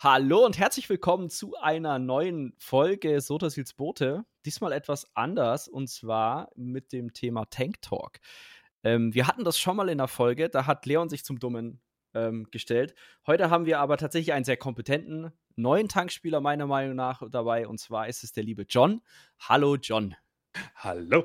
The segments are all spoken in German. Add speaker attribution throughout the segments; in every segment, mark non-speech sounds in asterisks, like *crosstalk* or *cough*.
Speaker 1: Hallo und herzlich willkommen zu einer neuen Folge Sotasils Boote. Diesmal etwas anders und zwar mit dem Thema Tank Talk. Ähm, wir hatten das schon mal in der Folge, da hat Leon sich zum Dummen ähm, gestellt. Heute haben wir aber tatsächlich einen sehr kompetenten neuen Tankspieler meiner Meinung nach dabei und zwar ist es der liebe John. Hallo John.
Speaker 2: Hallo.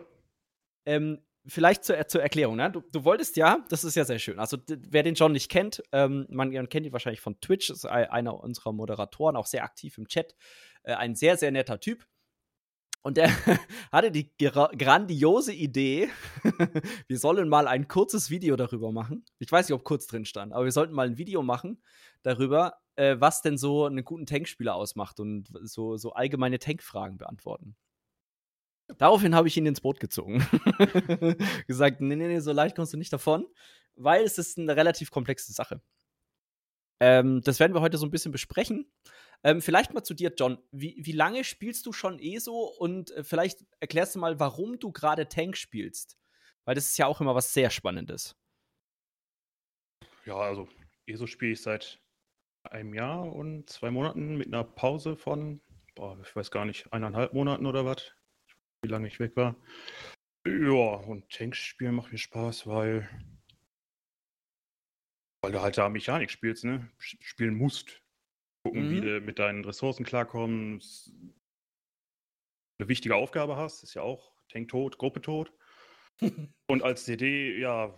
Speaker 1: Ähm, vielleicht zur, zur Erklärung, ne? Du, du, wolltest ja, das ist ja sehr schön. Also, wer den John nicht kennt, ähm, man, kennt ihn wahrscheinlich von Twitch, ist einer unserer Moderatoren, auch sehr aktiv im Chat. Äh, ein sehr, sehr netter Typ. Und der *laughs* hatte die grandiose Idee, *laughs* wir sollen mal ein kurzes Video darüber machen. Ich weiß nicht, ob kurz drin stand, aber wir sollten mal ein Video machen darüber, äh, was denn so einen guten Tankspieler ausmacht und so, so allgemeine Tankfragen beantworten. Daraufhin habe ich ihn ins Boot gezogen. *laughs* Gesagt, nee, nee, nee, so leicht kommst du nicht davon, weil es ist eine relativ komplexe Sache. Ähm, das werden wir heute so ein bisschen besprechen. Ähm, vielleicht mal zu dir, John. Wie, wie lange spielst du schon ESO und äh, vielleicht erklärst du mal, warum du gerade Tank spielst? Weil das ist ja auch immer was sehr Spannendes.
Speaker 2: Ja, also ESO spiele ich seit einem Jahr und zwei Monaten mit einer Pause von, boah, ich weiß gar nicht, eineinhalb Monaten oder was wie lange ich weg war. Ja, und Tanks spielen macht mir Spaß, weil, weil du halt da Mechanik spielst, ne? Spielen musst. Gucken, mhm. wie du mit deinen Ressourcen klarkommst. Eine wichtige Aufgabe hast, ist ja auch Tank tot, Gruppe tot. *laughs* und als CD, ja,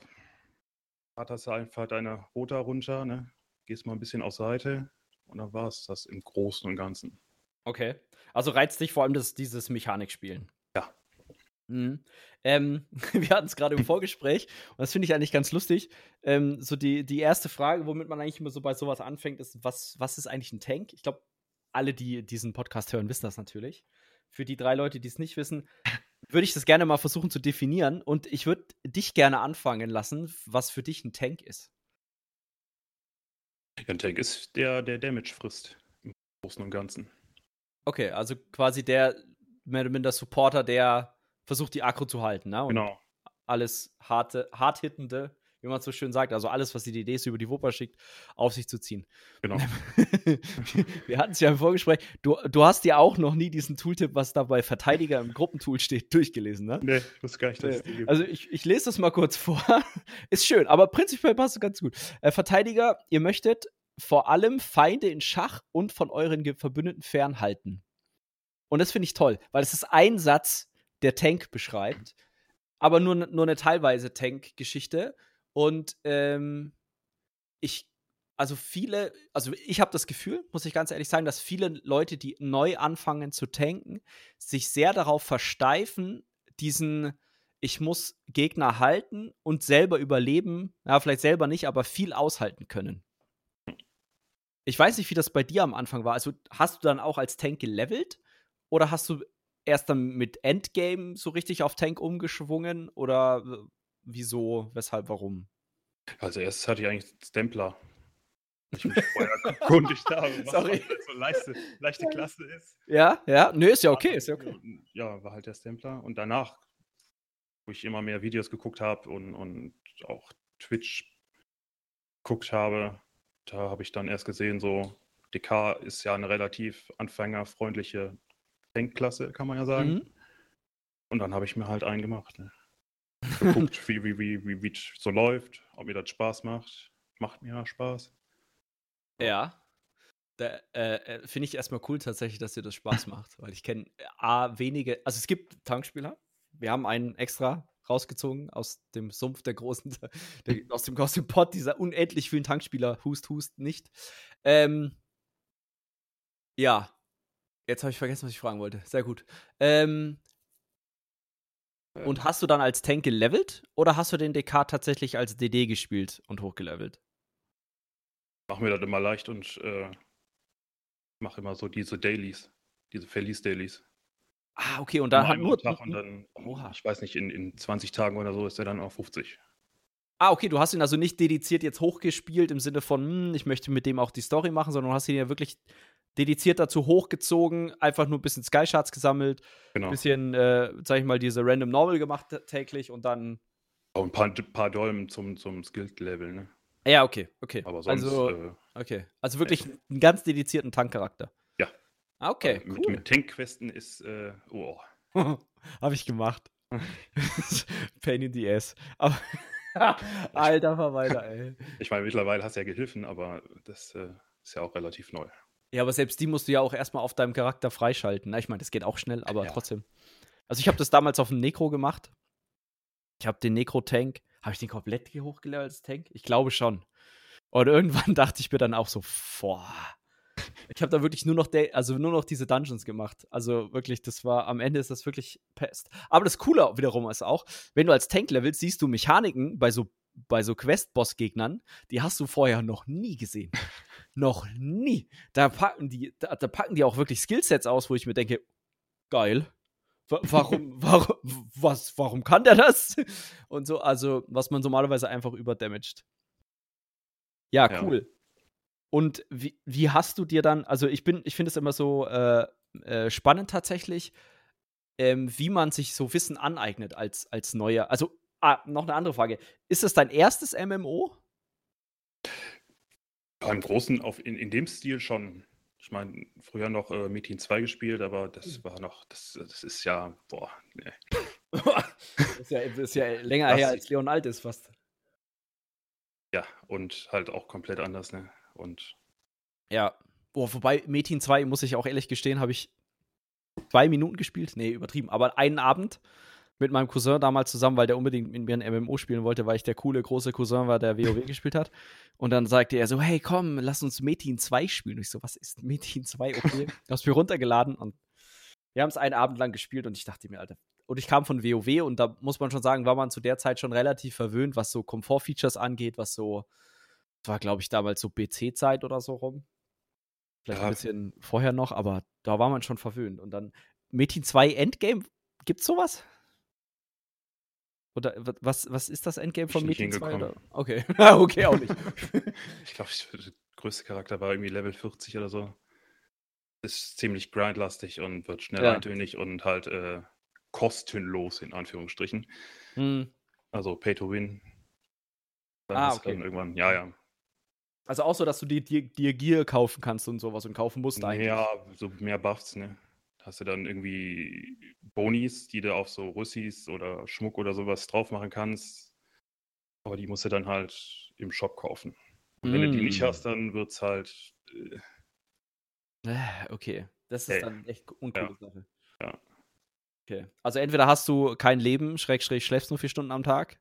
Speaker 2: hast du einfach deine Rota runter, ne? Gehst mal ein bisschen auf Seite und dann war es das im Großen und Ganzen.
Speaker 1: Okay. Also reizt dich vor allem das, dieses Mechanikspielen. Mhm. Ähm, *laughs* wir hatten es gerade im Vorgespräch und das finde ich eigentlich ganz lustig. Ähm, so die, die erste Frage, womit man eigentlich immer so bei sowas anfängt, ist, was, was ist eigentlich ein Tank? Ich glaube, alle, die diesen Podcast hören, wissen das natürlich. Für die drei Leute, die es nicht wissen, würde ich das gerne mal versuchen zu definieren und ich würde dich gerne anfangen lassen, was für dich ein Tank ist.
Speaker 2: Ja, ein Tank ist der, der Damage frisst im Großen und Ganzen.
Speaker 1: Okay, also quasi der mehr oder minder Supporter, der versucht, die Akro zu halten. Ne?
Speaker 2: Und genau.
Speaker 1: Alles harte, hart hittende, wie man so schön sagt, also alles, was die DDs über die Wupper schickt, auf sich zu ziehen.
Speaker 2: Genau. *laughs*
Speaker 1: Wir hatten es ja im Vorgespräch. Du, du hast ja auch noch nie diesen Tooltip, was da bei Verteidiger im Gruppentool steht, durchgelesen, ne?
Speaker 2: Nee, ich wusste gar nicht, dass es
Speaker 1: die gibt. Also ich, ich lese das mal kurz vor. *laughs* Ist schön, aber prinzipiell passt es ganz gut. Äh, Verteidiger, ihr möchtet vor allem Feinde in Schach und von euren Verbündeten fernhalten. Und das finde ich toll, weil es ist ein Satz, der Tank beschreibt. Aber nur, nur eine teilweise Tank-Geschichte. Und ähm, ich, also viele, also ich habe das Gefühl, muss ich ganz ehrlich sagen, dass viele Leute, die neu anfangen zu tanken, sich sehr darauf versteifen, diesen, ich muss Gegner halten und selber überleben, ja, vielleicht selber nicht, aber viel aushalten können. Ich weiß nicht, wie das bei dir am Anfang war. Also hast du dann auch als Tank gelevelt oder hast du erst dann mit Endgame so richtig auf Tank umgeschwungen oder wieso, weshalb, warum?
Speaker 2: Also erst hatte ich eigentlich Stempler. Ich *laughs* mich vorher erkundigt habe, was Sorry. So leichte, leichte Klasse ist.
Speaker 1: Ja, ja, nö, ist ja okay, ist ja okay.
Speaker 2: Ja, war halt der Stempler. Und danach, wo ich immer mehr Videos geguckt habe und, und auch Twitch geguckt habe, da habe ich dann erst gesehen, so DK ist ja eine relativ anfängerfreundliche Denkklasse, kann man ja sagen. Mhm. Und dann habe ich mir halt einen gemacht. Ne? *laughs* Geguckt, wie, wie, wie, wie, wie es so läuft, ob mir das Spaß macht. Macht mir ja Spaß.
Speaker 1: Ja. Da, äh, äh, Finde ich erstmal cool tatsächlich, dass dir das Spaß *laughs* macht, weil ich kenne äh, A, wenige, also es gibt Tankspieler, wir haben einen extra rausgezogen aus dem Sumpf der großen, *laughs* der, aus, dem, aus dem Pott dieser unendlich vielen Tankspieler, hust, hust, nicht. Ähm, ja, Jetzt habe ich vergessen, was ich fragen wollte. Sehr gut. Ähm, und hast du dann als Tank gelevelt oder hast du den DK tatsächlich als DD gespielt und hochgelevelt?
Speaker 2: Mach mir das immer leicht und äh, mache immer so diese Dailies, diese Felice Dailies.
Speaker 1: Ah, okay, und dann hat
Speaker 2: nur. Tag und dann, Oha. ich weiß nicht, in, in 20 Tagen oder so ist er dann auf 50.
Speaker 1: Ah, okay, du hast ihn also nicht dediziert jetzt hochgespielt im Sinne von, hm, ich möchte mit dem auch die Story machen, sondern du hast ihn ja wirklich dediziert dazu hochgezogen, einfach nur ein bisschen Sky Shards gesammelt, genau. ein bisschen, äh, sag ich mal, diese Random Normal gemacht täglich und dann.
Speaker 2: Auch ein paar, paar Dolmen zum, zum Skilled-Level, ne?
Speaker 1: Ja, okay, okay.
Speaker 2: Aber sonst.
Speaker 1: Also,
Speaker 2: äh,
Speaker 1: okay. Also wirklich einen ganz dedizierten Tankcharakter.
Speaker 2: Ja.
Speaker 1: Ah, Okay,
Speaker 2: mit,
Speaker 1: cool.
Speaker 2: mit Tank-Questen ist. Äh, oh. *laughs*
Speaker 1: Habe ich gemacht. *laughs* Pain in the ass. Aber *laughs* Alter Verweiler, ey.
Speaker 2: Ich meine, mittlerweile hast du ja Gehilfen, aber das äh, ist ja auch relativ neu.
Speaker 1: Ja, aber selbst die musst du ja auch erstmal auf deinem Charakter freischalten. Ich meine, das geht auch schnell, aber
Speaker 2: Ja.
Speaker 1: trotzdem. Also ich habe das damals auf dem Necro gemacht. Ich habe den Necro-Tank. Habe ich den komplett hier hochgelevelt als Tank? Ich glaube schon. Und irgendwann *laughs* dachte ich mir dann auch so, boah. Ich habe da wirklich nur noch, also nur noch diese Dungeons gemacht. Also wirklich, das war, am Ende ist das wirklich Pest. Aber das Coole wiederum ist auch, wenn du als Tank levelst, siehst du Mechaniken bei so, bei so Quest-Boss-Gegnern, die hast du vorher noch nie gesehen. Noch nie. Da packen die, da, da packen die auch wirklich Skillsets aus, wo ich mir denke, geil. Wa- Warum, *laughs* warum, was, warum kann der das? Und so, also, was man normalerweise einfach überdamaged. Ja,
Speaker 2: Ja.
Speaker 1: cool. Und wie, wie hast du dir dann, also ich bin, ich finde es immer so äh, äh, spannend tatsächlich, ähm, wie man sich so Wissen aneignet als, als neuer. Also, ah, noch eine andere Frage. Ist es dein erstes MMO?
Speaker 2: Beim Großen auf, in, in dem Stil schon. Ich meine, früher noch äh, Metin 2 gespielt, aber das war noch, das, das ist ja, boah, nee.
Speaker 1: das *laughs* ist ja, das ist ja länger
Speaker 2: Das-
Speaker 1: her, als Leon alt ist fast.
Speaker 2: Ja, und halt auch komplett anders, ne? Und
Speaker 1: Ja. Boah, wobei Metin 2, muss ich auch ehrlich gestehen, habe ich zwei Minuten gespielt. Nee, übertrieben. Aber einen Abend mit meinem Cousin damals zusammen, weil der unbedingt mit mir ein MMO spielen wollte, weil ich der coole, große Cousin war, der WoW *laughs* gespielt hat. Und dann sagte er so, hey, komm, lass uns Metin 2 spielen. Und ich so, was ist Metin 2? Okay. *laughs* Hab's mir runtergeladen und wir haben es einen Abend lang gespielt und ich dachte mir, Alter. Und ich kam von WoW und da muss man schon sagen, war man zu der Zeit schon relativ verwöhnt, was so Komfortfeatures angeht, was so, das war glaube ich damals so BC-Zeit oder so rum. Vielleicht
Speaker 2: Ja.
Speaker 1: ein bisschen vorher noch, aber da war man schon verwöhnt. Und dann Metin 2 Endgame, gibt's sowas? Oder wa- was, was ist das Endgame von Metin
Speaker 2: nicht
Speaker 1: 2?
Speaker 2: hingekommen.
Speaker 1: Oder? Okay, *laughs* Ah, okay, auch nicht.
Speaker 2: ich glaube, der größte Charakter war irgendwie Level 40 oder so. Ist ziemlich grindlastig und wird schnell
Speaker 1: Ja.
Speaker 2: eintönig und halt äh, kostenlos, in Anführungsstrichen.
Speaker 1: Hm.
Speaker 2: Also Pay to Win. Dann
Speaker 1: Ah, okay.
Speaker 2: Dann irgendwann, ja, ja.
Speaker 1: Also auch so, dass du dir, dir, dir Gear kaufen kannst und sowas und kaufen musst eigentlich.
Speaker 2: Ja, so mehr Buffs, ne? Hast du dann irgendwie Bonis, die du auf so Rüssis oder Schmuck oder sowas drauf machen kannst. Aber die musst du dann halt im Shop kaufen. Und wenn du die nicht
Speaker 1: Mm.
Speaker 2: hast, dann wird's halt. Äh,
Speaker 1: Äh, Okay, das ist
Speaker 2: Ey.
Speaker 1: dann echt uncoole
Speaker 2: Ja.
Speaker 1: Sache.
Speaker 2: Ja.
Speaker 1: Okay. Also entweder hast du kein Leben, Schrägstrich schläfst nur vier Stunden am Tag,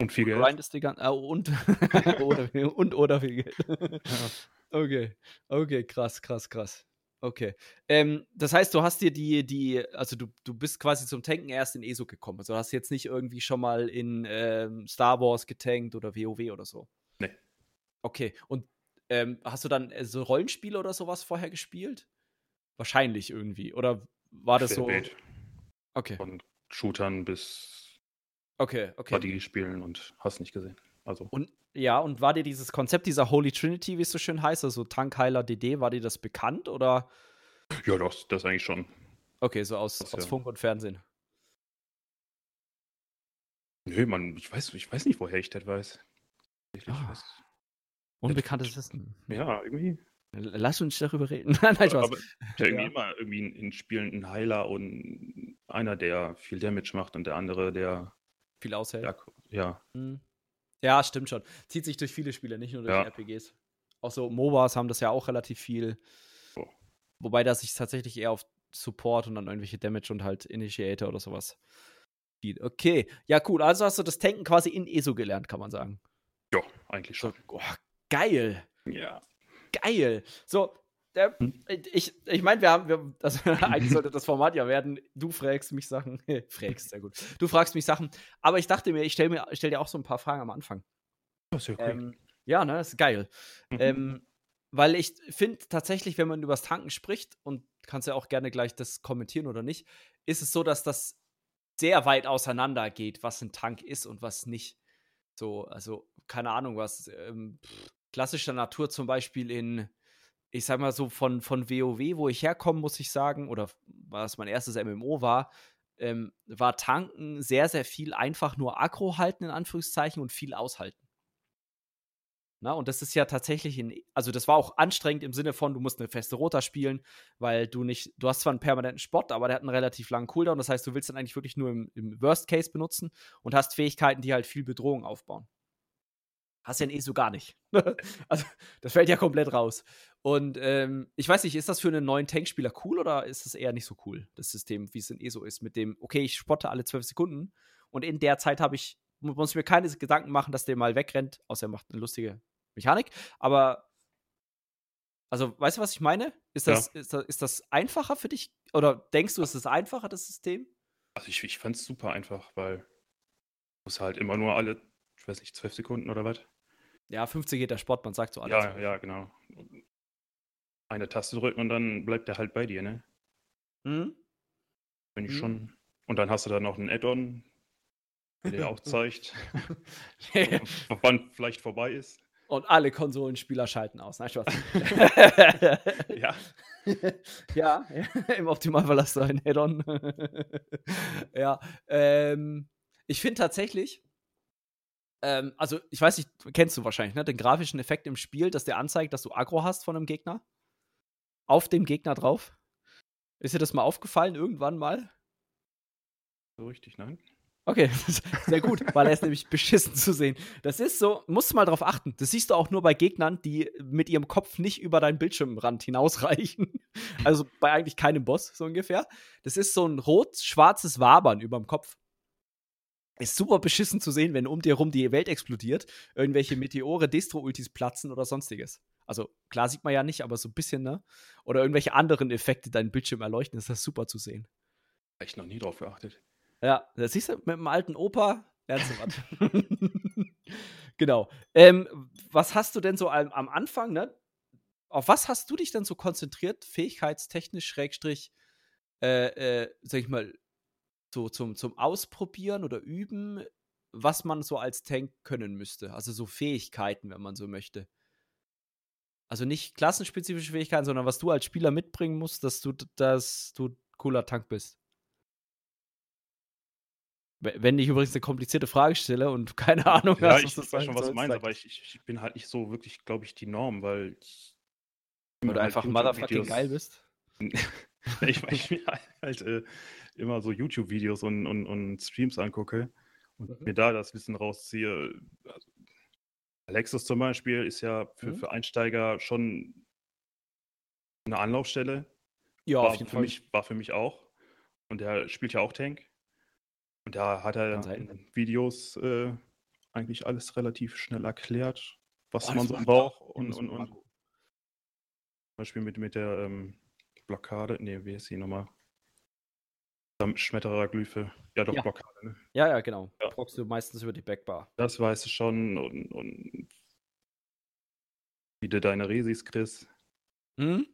Speaker 2: und viel Geld.
Speaker 1: grindest die gan- äh, und, *laughs* oder, und oder viel Geld. *laughs* Okay, okay, krass, krass, krass. Okay. Ähm, das heißt, du hast dir die, die, also du, du bist quasi zum Tanken erst in ESO gekommen. Also du hast jetzt nicht irgendwie schon mal in ähm, Star Wars getankt oder WoW oder so.
Speaker 2: Nee.
Speaker 1: Okay. Und ähm, hast du dann äh, so Rollenspiele oder sowas vorher gespielt? Wahrscheinlich irgendwie. Oder war das so?
Speaker 2: Querbeet.
Speaker 1: Okay.
Speaker 2: Von Shootern bis
Speaker 1: Okay, okay.
Speaker 2: Buddy spielen und hast nicht gesehen. Also,
Speaker 1: Und ja, und war dir dieses Konzept dieser Holy Trinity, wie es so schön heißt, also Tankheiler DD, war dir das bekannt oder?
Speaker 2: ja, das, das eigentlich schon.
Speaker 1: Okay, so aus,
Speaker 2: Das,
Speaker 1: aus
Speaker 2: ja.
Speaker 1: Funk und Fernsehen.
Speaker 2: Nö, man, ich weiß, ich weiß nicht, woher ich das weiß. Ich
Speaker 1: Ah.
Speaker 2: weiß.
Speaker 1: Unbekanntes Wissen.
Speaker 2: Ja, irgendwie.
Speaker 1: Lass uns darüber reden. *laughs* Nein, Spaß.
Speaker 2: Aber ja, irgendwie
Speaker 1: Ja.
Speaker 2: immer irgendwie in, in Spielen ein Heiler und einer, der viel Damage macht und der andere, der.
Speaker 1: Viel aushält.
Speaker 2: Ja, ja.
Speaker 1: Hm. Ja, stimmt schon. Zieht sich durch viele Spiele, nicht nur durch
Speaker 2: Ja.
Speaker 1: RPGs. Auch so MOBAs haben das ja auch relativ viel.
Speaker 2: So.
Speaker 1: Wobei das sich tatsächlich eher auf Support und dann irgendwelche Damage und halt Initiator oder sowas spielt. Okay, ja, cool. Also hast du das Tanken quasi in ESO gelernt, kann man sagen.
Speaker 2: ja, eigentlich
Speaker 1: So,
Speaker 2: schon.
Speaker 1: oh, geil.
Speaker 2: Ja.
Speaker 1: Geil. So, der,
Speaker 2: Hm?
Speaker 1: ich, ich meine, wir haben, wir, also *laughs* eigentlich sollte das Format ja werden, du fragst mich Sachen, *laughs* fragst, sehr gut. Du fragst mich Sachen, aber ich dachte mir, ich stelle mir, stell dir auch so ein paar Fragen am Anfang.
Speaker 2: Das ist ja cool.
Speaker 1: Ähm, ja, ne, das ist geil.
Speaker 2: Mhm.
Speaker 1: Ähm, weil ich finde tatsächlich, wenn man über das Tanken spricht, und kannst ja auch gerne gleich das kommentieren oder nicht, ist es so, dass das sehr weit auseinander geht, was ein Tank ist und was nicht. So, also, keine Ahnung, was ähm, klassischer Natur zum Beispiel in, ich sag mal so, von, von WoW, wo ich herkomme, muss ich sagen, oder was mein erstes MMO war, ähm, war Tanken sehr, sehr viel einfach nur Aggro halten, in Anführungszeichen, und viel aushalten. Na, und das ist ja tatsächlich in, also das war auch anstrengend im Sinne von, du musst eine feste Rota spielen, weil du nicht, du hast zwar einen permanenten Spot, aber der hat einen relativ langen Cooldown. Das heißt, du willst dann eigentlich wirklich nur im, im Worst Case benutzen und hast Fähigkeiten, die halt viel Bedrohung aufbauen. Hast ja in ESO gar nicht. *laughs* also, das fällt ja komplett raus. Und ähm, ich weiß nicht, ist das für einen neuen Tankspieler cool oder ist es eher nicht so cool, das System, wie es in ESO ist, mit dem, okay, ich spotte alle zwölf Sekunden und in der Zeit habe ich, muss ich mir keine Gedanken machen, dass der mal wegrennt, außer er macht eine lustige Mechanik. Aber, also, weißt du, was ich meine? Ist das, ja. ist das, ist das einfacher für dich? Oder denkst du, ist es einfacher, das System?
Speaker 2: Also, ich, ich fand es super einfach, weil du musst halt immer nur alle, ich weiß nicht, zwölf Sekunden oder was?
Speaker 1: Ja, 50 geht der Sport, man sagt so
Speaker 2: alles. Ja, ja, genau. Eine Taste drücken und dann bleibt der halt bei dir, ne? Mhm. Bin ich mhm. schon. Und dann hast du da noch einen Add-on, der auch *laughs* zeigt, *laughs* wann vielleicht vorbei ist.
Speaker 1: Und alle Konsolenspieler schalten aus. Nein, Spaß. *laughs* ja. ja, im Optimalfall hast du einen Add-on. ja, ähm, ich finde tatsächlich, ähm, also ich weiß nicht, kennst du wahrscheinlich, ne, den grafischen Effekt im Spiel, dass der anzeigt, dass du Aggro hast von einem Gegner. Auf dem Gegner drauf. Ist dir das mal aufgefallen, irgendwann mal?
Speaker 2: So richtig, nein.
Speaker 1: Okay, *laughs* sehr gut, weil er ist nämlich beschissen zu sehen. Das ist so, musst du mal drauf achten. Das siehst du auch nur bei Gegnern, die mit ihrem Kopf nicht über deinen Bildschirmrand hinausreichen. *laughs* Also bei eigentlich keinem Boss, so ungefähr. Das ist so ein rot-schwarzes Wabern über dem Kopf. Ist super beschissen zu sehen, wenn um dir rum die Welt explodiert, irgendwelche Meteore, Destro-Ultis platzen oder sonstiges. Also klar sieht man ja nicht, aber so ein bisschen, ne? Oder irgendwelche anderen Effekte deinen Bildschirm erleuchten, ist das super zu sehen.
Speaker 2: Echt noch nie drauf geachtet.
Speaker 1: Ja, das siehst du, mit dem alten Opa lernst du was. *laughs* genau. Ähm, was hast du denn so am, am, Anfang, ne? Auf was hast du dich denn so konzentriert, fähigkeitstechnisch, Schrägstrich, äh, äh, sag ich mal, so zum, zum Ausprobieren oder Üben, was man so als Tank können müsste. Also so Fähigkeiten, wenn man so möchte. Also nicht klassenspezifische Fähigkeiten, sondern was du als Spieler mitbringen musst, dass du, dass du cooler Tank bist. Wenn ich übrigens eine komplizierte Frage stelle und *laughs* keine Ahnung
Speaker 2: ja, hast, ich, was ich weiß schon, was du meinst, aber ich, ich, bin halt nicht so wirklich, glaube ich, die Norm, weil ich.
Speaker 1: Du halt einfach motherfucking geil bist. *laughs* *laughs*
Speaker 2: ich, ich mir halt äh, immer so YouTube-Videos und, und, und, Streams angucke und mhm. mir da das Wissen rausziehe. Also, Alexis zum Beispiel ist ja für, mhm. für Einsteiger schon eine Anlaufstelle.
Speaker 1: Ja,
Speaker 2: war
Speaker 1: auf jeden
Speaker 2: für Fall. Mich, war für mich auch. Und der spielt ja auch Tank. Und da hat er in Videos äh, eigentlich alles relativ schnell erklärt, was oh, man so braucht. Und, und, und, zum Beispiel mit, mit der ähm, Blockade, nee, wie ist die nochmal? Schmetterer-Glyphe. Ja, doch,
Speaker 1: ja.
Speaker 2: Blockade, ne?
Speaker 1: Ja, ja, genau. Ja. Proxst du meistens über die Backbar.
Speaker 2: Das weißt du schon und, und wie du deine Resis kriegst.
Speaker 1: Hm?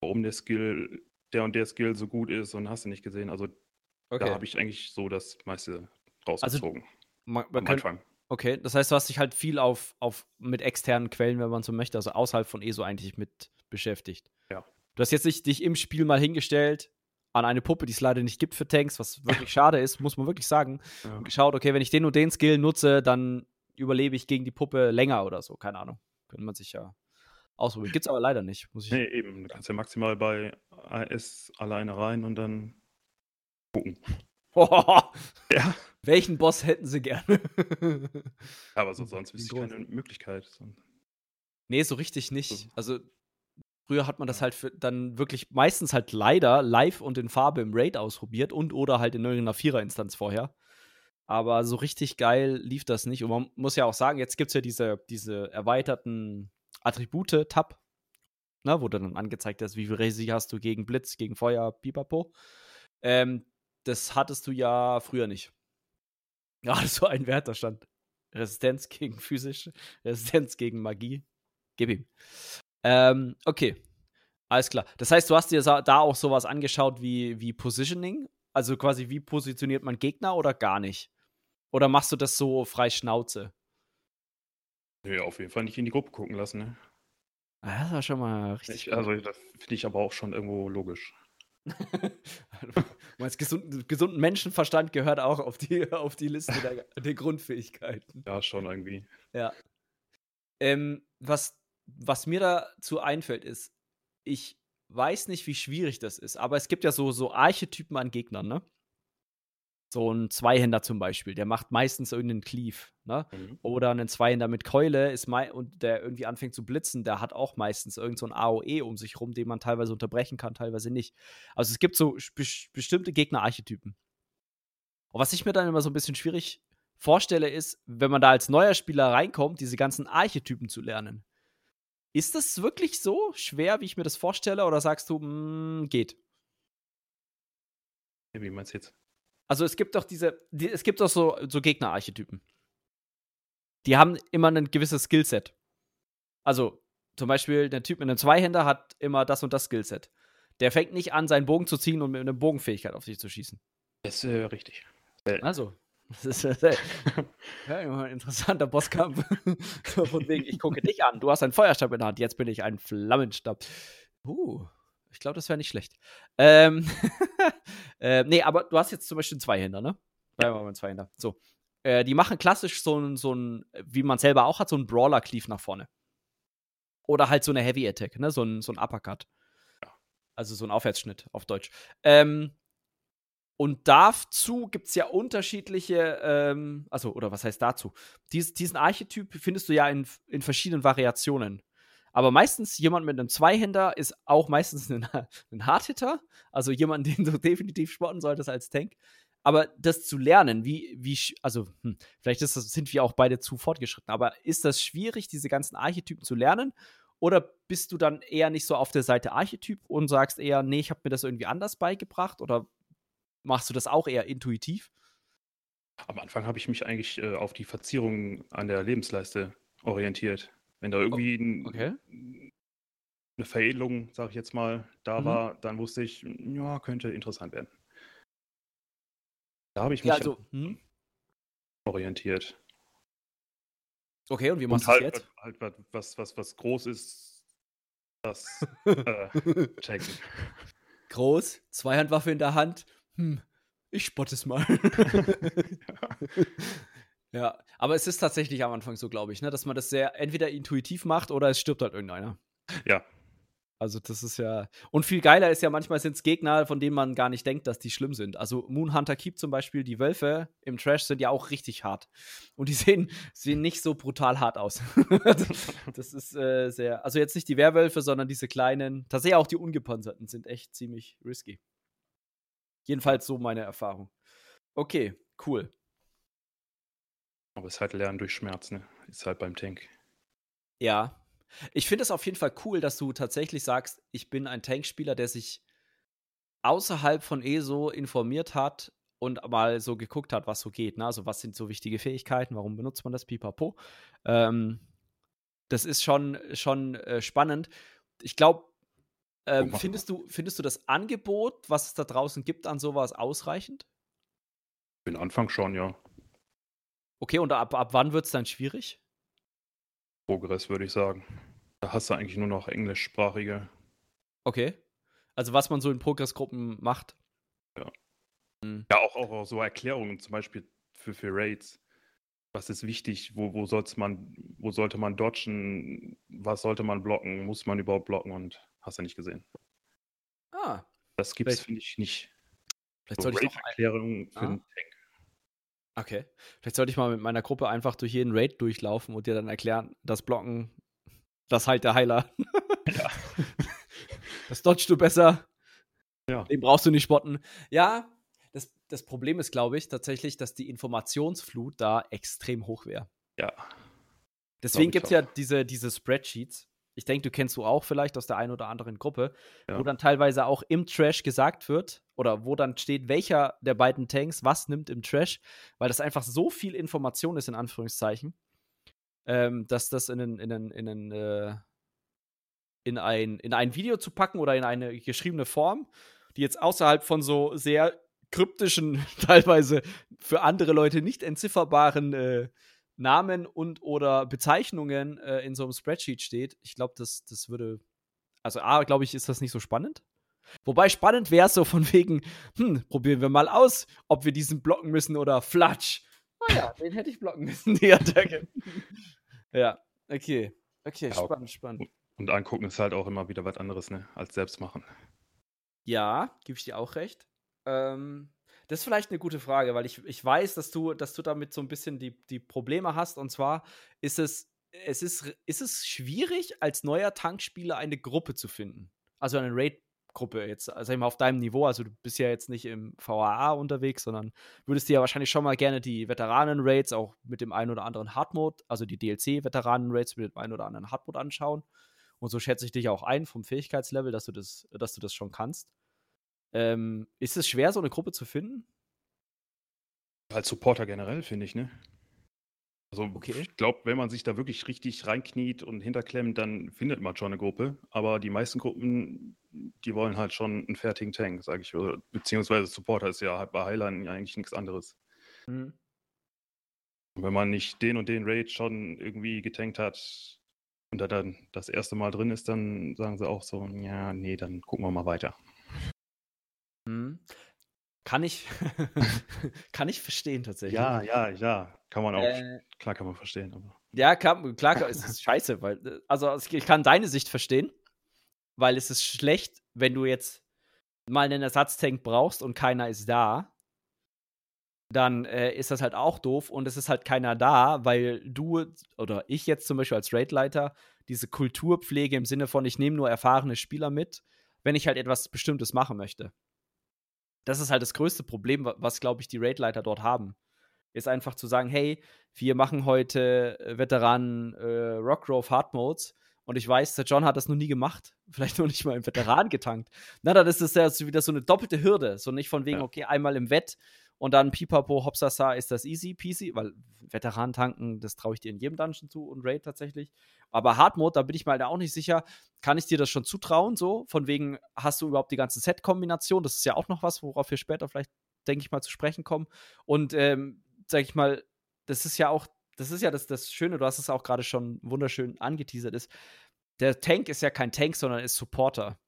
Speaker 2: Warum der Skill, der und der Skill so gut ist und hast du nicht gesehen. Also okay. da habe ich eigentlich so das meiste also rausgezogen. Also,
Speaker 1: man, man kann, Anfang. Okay, das heißt, du hast dich halt viel auf, auf mit externen Quellen, wenn man so möchte, also außerhalb von ESO eigentlich mit beschäftigt. Du hast jetzt nicht dich im Spiel mal hingestellt, an eine Puppe, die es leider nicht gibt für Tanks, was wirklich schade ist, muss man wirklich sagen. Ja. Und geschaut, okay, wenn ich den und den Skill nutze, dann überlebe ich gegen die Puppe länger oder so. Keine Ahnung. Könnte man sich ja ausprobieren. Gibt's aber leider nicht. Muss ich
Speaker 2: nee, eben. Du kannst ja maximal bei AS alleine rein und dann gucken. *laughs*
Speaker 1: ja. Welchen Boss hätten sie gerne?
Speaker 2: aber so, sonst wüsste ich keine Möglichkeit.
Speaker 1: Nee, so richtig nicht. Also Früher hat man das halt für, dann wirklich meistens halt leider live und in Farbe im Raid ausprobiert und oder halt in irgendeiner Vierer-Instanz vorher. Aber so richtig geil lief das nicht. Und man muss ja auch sagen, jetzt gibt es ja diese, diese erweiterten Attribute-Tab, ne, wo dann angezeigt ist, wie viel Resi hast du gegen Blitz, gegen Feuer, pipapo. Ähm, das hattest du ja früher nicht. Gerade *laughs* so ein Wert, da stand Resistenz gegen physisch, Resistenz gegen Magie. Gib ihm. Ähm, okay. Alles klar. Das heißt, du hast dir da auch sowas angeschaut wie, wie Positioning? Also quasi, wie positioniert man Gegner oder gar nicht? Oder machst du das so frei Schnauze?
Speaker 2: Nö, auf jeden Fall nicht in die Gruppe gucken lassen, ne?
Speaker 1: Ah, das war schon mal richtig.
Speaker 2: Ich, also, das finde ich aber auch schon irgendwo logisch. *laughs*
Speaker 1: meinst, gesund, gesunden Menschenverstand gehört auch auf die, *laughs* auf die Liste der, der Grundfähigkeiten.
Speaker 2: Ja, schon irgendwie.
Speaker 1: Ja. Ähm, was, was mir dazu einfällt, ist, ich weiß nicht, wie schwierig das ist, aber es gibt ja so, so Archetypen an Gegnern, ne? So ein Zweihänder zum Beispiel, der macht meistens irgendeinen Cleave, ne? Mhm. Oder ein Zweihänder mit Keule ist und der irgendwie anfängt zu blitzen, der hat auch meistens irgend so ein AOE um sich rum, den man teilweise unterbrechen kann, teilweise nicht. Also es gibt so be bestimmte Gegnerarchetypen. Und was ich mir dann immer so ein bisschen schwierig vorstelle, ist, wenn man da als neuer Spieler reinkommt, diese ganzen Archetypen zu lernen. Ist das wirklich so schwer, wie ich mir das vorstelle, oder sagst du, mh, mm, geht?
Speaker 2: Wie meinst du jetzt?
Speaker 1: Also es gibt doch diese, die, es gibt doch so, so Gegnerarchetypen. Die haben immer ein gewisses Skillset. Also zum Beispiel der Typ mit einem Zweihänder hat immer das und das Skillset. Der fängt nicht an, seinen Bogen zu ziehen und mit einer Bogenfähigkeit auf sich zu schießen.
Speaker 2: Das ist äh, richtig.
Speaker 1: Also, das ist äh, *laughs* ja, ein interessanter Bosskampf. *laughs* Von wegen, ich gucke dich an, du hast einen Feuerstab in der Hand, jetzt bin ich ein Flammenstab. Uh, ich glaube, das wäre nicht schlecht. Ähm, *laughs* äh, nee, aber du hast jetzt zum Beispiel einen Zweihänder, ne? Bleiben wir mal beim Zweihänder. So. Äh, die machen klassisch so ein, so ein, wie man selber auch hat, so ein Brawler-Cleave nach vorne. Oder halt so eine Heavy Attack, ne? So ein, so ein Uppercut. Also so ein Aufwärtsschnitt auf Deutsch. Ähm, und dazu gibt es ja unterschiedliche, ähm, also, oder was heißt dazu? Dies, diesen Archetyp findest du ja in, in verschiedenen Variationen. Aber meistens jemand mit einem Zweihänder ist auch meistens ein, *laughs* ein Hardhitter, also jemand, *laughs* den du definitiv spotten solltest als Tank. Aber das zu lernen, wie, wie, also, hm, vielleicht das, sind wir auch beide zu fortgeschritten, aber ist das schwierig, diese ganzen Archetypen zu lernen? Oder bist du dann eher nicht so auf der Seite Archetyp und sagst eher, nee, ich habe mir das irgendwie anders beigebracht? Oder machst du das auch eher intuitiv?
Speaker 2: Am Anfang habe ich mich eigentlich äh, auf die Verzierung an der Lebensleiste orientiert. Wenn da irgendwie okay. eine Veredelung, sage ich jetzt mal, da mhm. war, dann wusste ich, ja, könnte interessant werden. Da habe ich mich ja, also, hm? orientiert.
Speaker 1: Okay, und wie machst
Speaker 2: du
Speaker 1: halt, jetzt?
Speaker 2: Halt, halt, was, was, was groß ist, das *laughs* äh, checken.
Speaker 1: Groß, Zweihandwaffe in der Hand. Hm, ich spotte es mal. ja. *laughs* Ja, aber es ist tatsächlich am Anfang so, glaube ich, ne, dass man das sehr entweder intuitiv macht oder es stirbt halt irgendeiner.
Speaker 2: Ja.
Speaker 1: Also das ist ja. Und viel geiler ist ja, manchmal sind es Gegner, von denen man gar nicht denkt, dass die schlimm sind. Also Moonhunter Keep zum Beispiel, die Wölfe im Trash sind ja auch richtig hart. Und die sehen, sehen nicht so brutal hart aus. *laughs* das ist äh, sehr. Also jetzt nicht die Werwölfe, sondern diese kleinen, tatsächlich auch die ungepanzerten sind echt ziemlich risky. Jedenfalls so meine Erfahrung. Okay, cool.
Speaker 2: Aber es ist halt Lernen durch Schmerz, ne? Ist halt beim Tank.
Speaker 1: Ja. Ich finde es auf jeden Fall cool, dass du tatsächlich sagst, ich bin ein Tankspieler, der sich außerhalb von ESO informiert hat und mal so geguckt hat, was so geht. Ne? Also, was sind so wichtige Fähigkeiten? Warum benutzt man das? Pipapo. Ähm, das ist schon, schon äh, spannend. Ich glaube, ähm, findest, du, findest du das Angebot, was es da draußen gibt, an sowas ausreichend?
Speaker 2: Den Anfang schon, ja.
Speaker 1: Okay, und ab, ab wann wird es dann schwierig?
Speaker 2: Progress, würde ich sagen. Da hast du eigentlich nur noch englischsprachige.
Speaker 1: Okay. Also was man so in Progressgruppen macht.
Speaker 2: Ja. Hm. Ja, auch, auch, so Erklärungen, zum Beispiel für, für Raids. Was ist wichtig? Wo, wo, man, wo sollte man dodgen? Was sollte man blocken? Muss man überhaupt blocken? Und hast du nicht gesehen.
Speaker 1: Ah.
Speaker 2: Das gibt es, finde ich, nicht.
Speaker 1: Vielleicht so sollte ich noch
Speaker 2: Erklärungen für ah. den Tank.
Speaker 1: Okay. Vielleicht sollte ich mal mit meiner Gruppe einfach durch jeden Raid durchlaufen und dir dann erklären, das Blocken, das halt der Heiler. Ja. *laughs* Das dodgst du besser. Ja. Den brauchst du nicht spotten. Ja, das, das Problem ist, glaube ich, tatsächlich, dass die Informationsflut da extrem hoch wäre.
Speaker 2: Ja.
Speaker 1: Deswegen gibt es ja diese, diese Spreadsheets, ich denke, du kennst du auch vielleicht aus der einen oder anderen Gruppe, ja. wo dann teilweise auch im Trash gesagt wird oder wo dann steht, welcher der beiden Tanks was nimmt im Trash, weil das einfach so viel Information ist, in Anführungszeichen, ähm, dass das in, in, in, in, äh, in, ein, in ein Video zu packen oder in eine geschriebene Form, die jetzt außerhalb von so sehr kryptischen, *laughs* teilweise für andere Leute nicht entzifferbaren äh, Namen und oder Bezeichnungen äh, in so einem Spreadsheet steht, ich glaube, das, das würde. Also, A, glaube ich, ist das nicht so spannend. Wobei spannend wäre es so von wegen, hm, probieren wir mal aus, ob wir diesen blocken müssen oder Flatsch. Ah ja, den hätte ich blocken müssen, *laughs* die Attacke. ja. Okay, okay, ja, spannend, spannend.
Speaker 2: Und angucken ist halt auch immer wieder was anderes, ne, als selbst machen.
Speaker 1: Ja, gebe ich dir auch recht. Ähm, das ist vielleicht eine gute Frage, weil ich, ich weiß, dass du, dass du damit so ein bisschen die, die Probleme hast. Und zwar ist es, es ist, ist es schwierig, als neuer Tankspieler eine Gruppe zu finden. Also eine Raid-Gruppe jetzt, also immer auf deinem Niveau. Also du bist ja jetzt nicht im VAA unterwegs, sondern würdest dir ja wahrscheinlich schon mal gerne die Veteranen-Raids auch mit dem einen oder anderen Hardmode, also die DLC-Veteranen-Raids mit dem einen oder anderen Hardmode anschauen. Und so schätze ich dich auch ein vom Fähigkeitslevel, dass du das, dass du das schon kannst. Ähm, ist es schwer, so eine Gruppe zu finden?
Speaker 2: Als Supporter generell, finde ich, ne? Also okay. ich glaube, wenn man sich da wirklich richtig reinkniet und hinterklemmt, dann findet man schon eine Gruppe. Aber die meisten Gruppen, die wollen halt schon einen fertigen Tank, sage ich. Beziehungsweise Supporter ist ja halt bei Highline eigentlich nichts anderes. Mhm. wenn man nicht den und den Raid schon irgendwie getankt hat und da dann das erste Mal drin ist, dann sagen sie auch so, ja, nee, dann gucken wir mal weiter.
Speaker 1: Mhm. Kann ich, *laughs* *laughs* kann ich verstehen tatsächlich.
Speaker 2: Ja, ja, ja. Kann man auch. Äh, klar kann man verstehen. Aber.
Speaker 1: Ja, kann, klar, es ist scheiße, weil, äh, also ich kann deine Sicht verstehen, weil es ist schlecht, wenn du jetzt mal einen Ersatztank brauchst und keiner ist da, dann äh, ist das halt auch doof und es ist halt keiner da, weil du oder ich jetzt zum Beispiel als Raidleiter diese Kulturpflege im Sinne von, ich nehme nur erfahrene Spieler mit, wenn ich halt etwas Bestimmtes machen möchte das ist halt das größte Problem, was, glaube ich, die Raidleiter dort haben. Ist einfach zu sagen, hey, wir machen heute äh, Veteranen äh, Rockgrove Hard Modes und ich weiß, der John hat das noch nie gemacht, *laughs* vielleicht noch nicht mal im Veteran getankt. Na, dann ist das ja wieder so eine doppelte Hürde. So nicht von wegen, ja. okay, einmal im Wett und dann Pipapo, Hopsasa ist das easy peasy, weil Veteran tanken, das traue ich dir in jedem Dungeon zu und Raid tatsächlich. Aber Hard Mode, da bin ich mal da auch nicht sicher. Kann ich dir das schon zutrauen? So, von wegen, hast du überhaupt die ganze Set-Kombination? Das ist ja auch noch was, worauf wir später vielleicht, denke ich mal, zu sprechen kommen. Und, ähm, sag ich mal, das ist ja auch, das ist ja das, das Schöne, du hast es auch gerade schon wunderschön angeteasert, ist, der Tank ist ja kein Tank, sondern ist Supporter.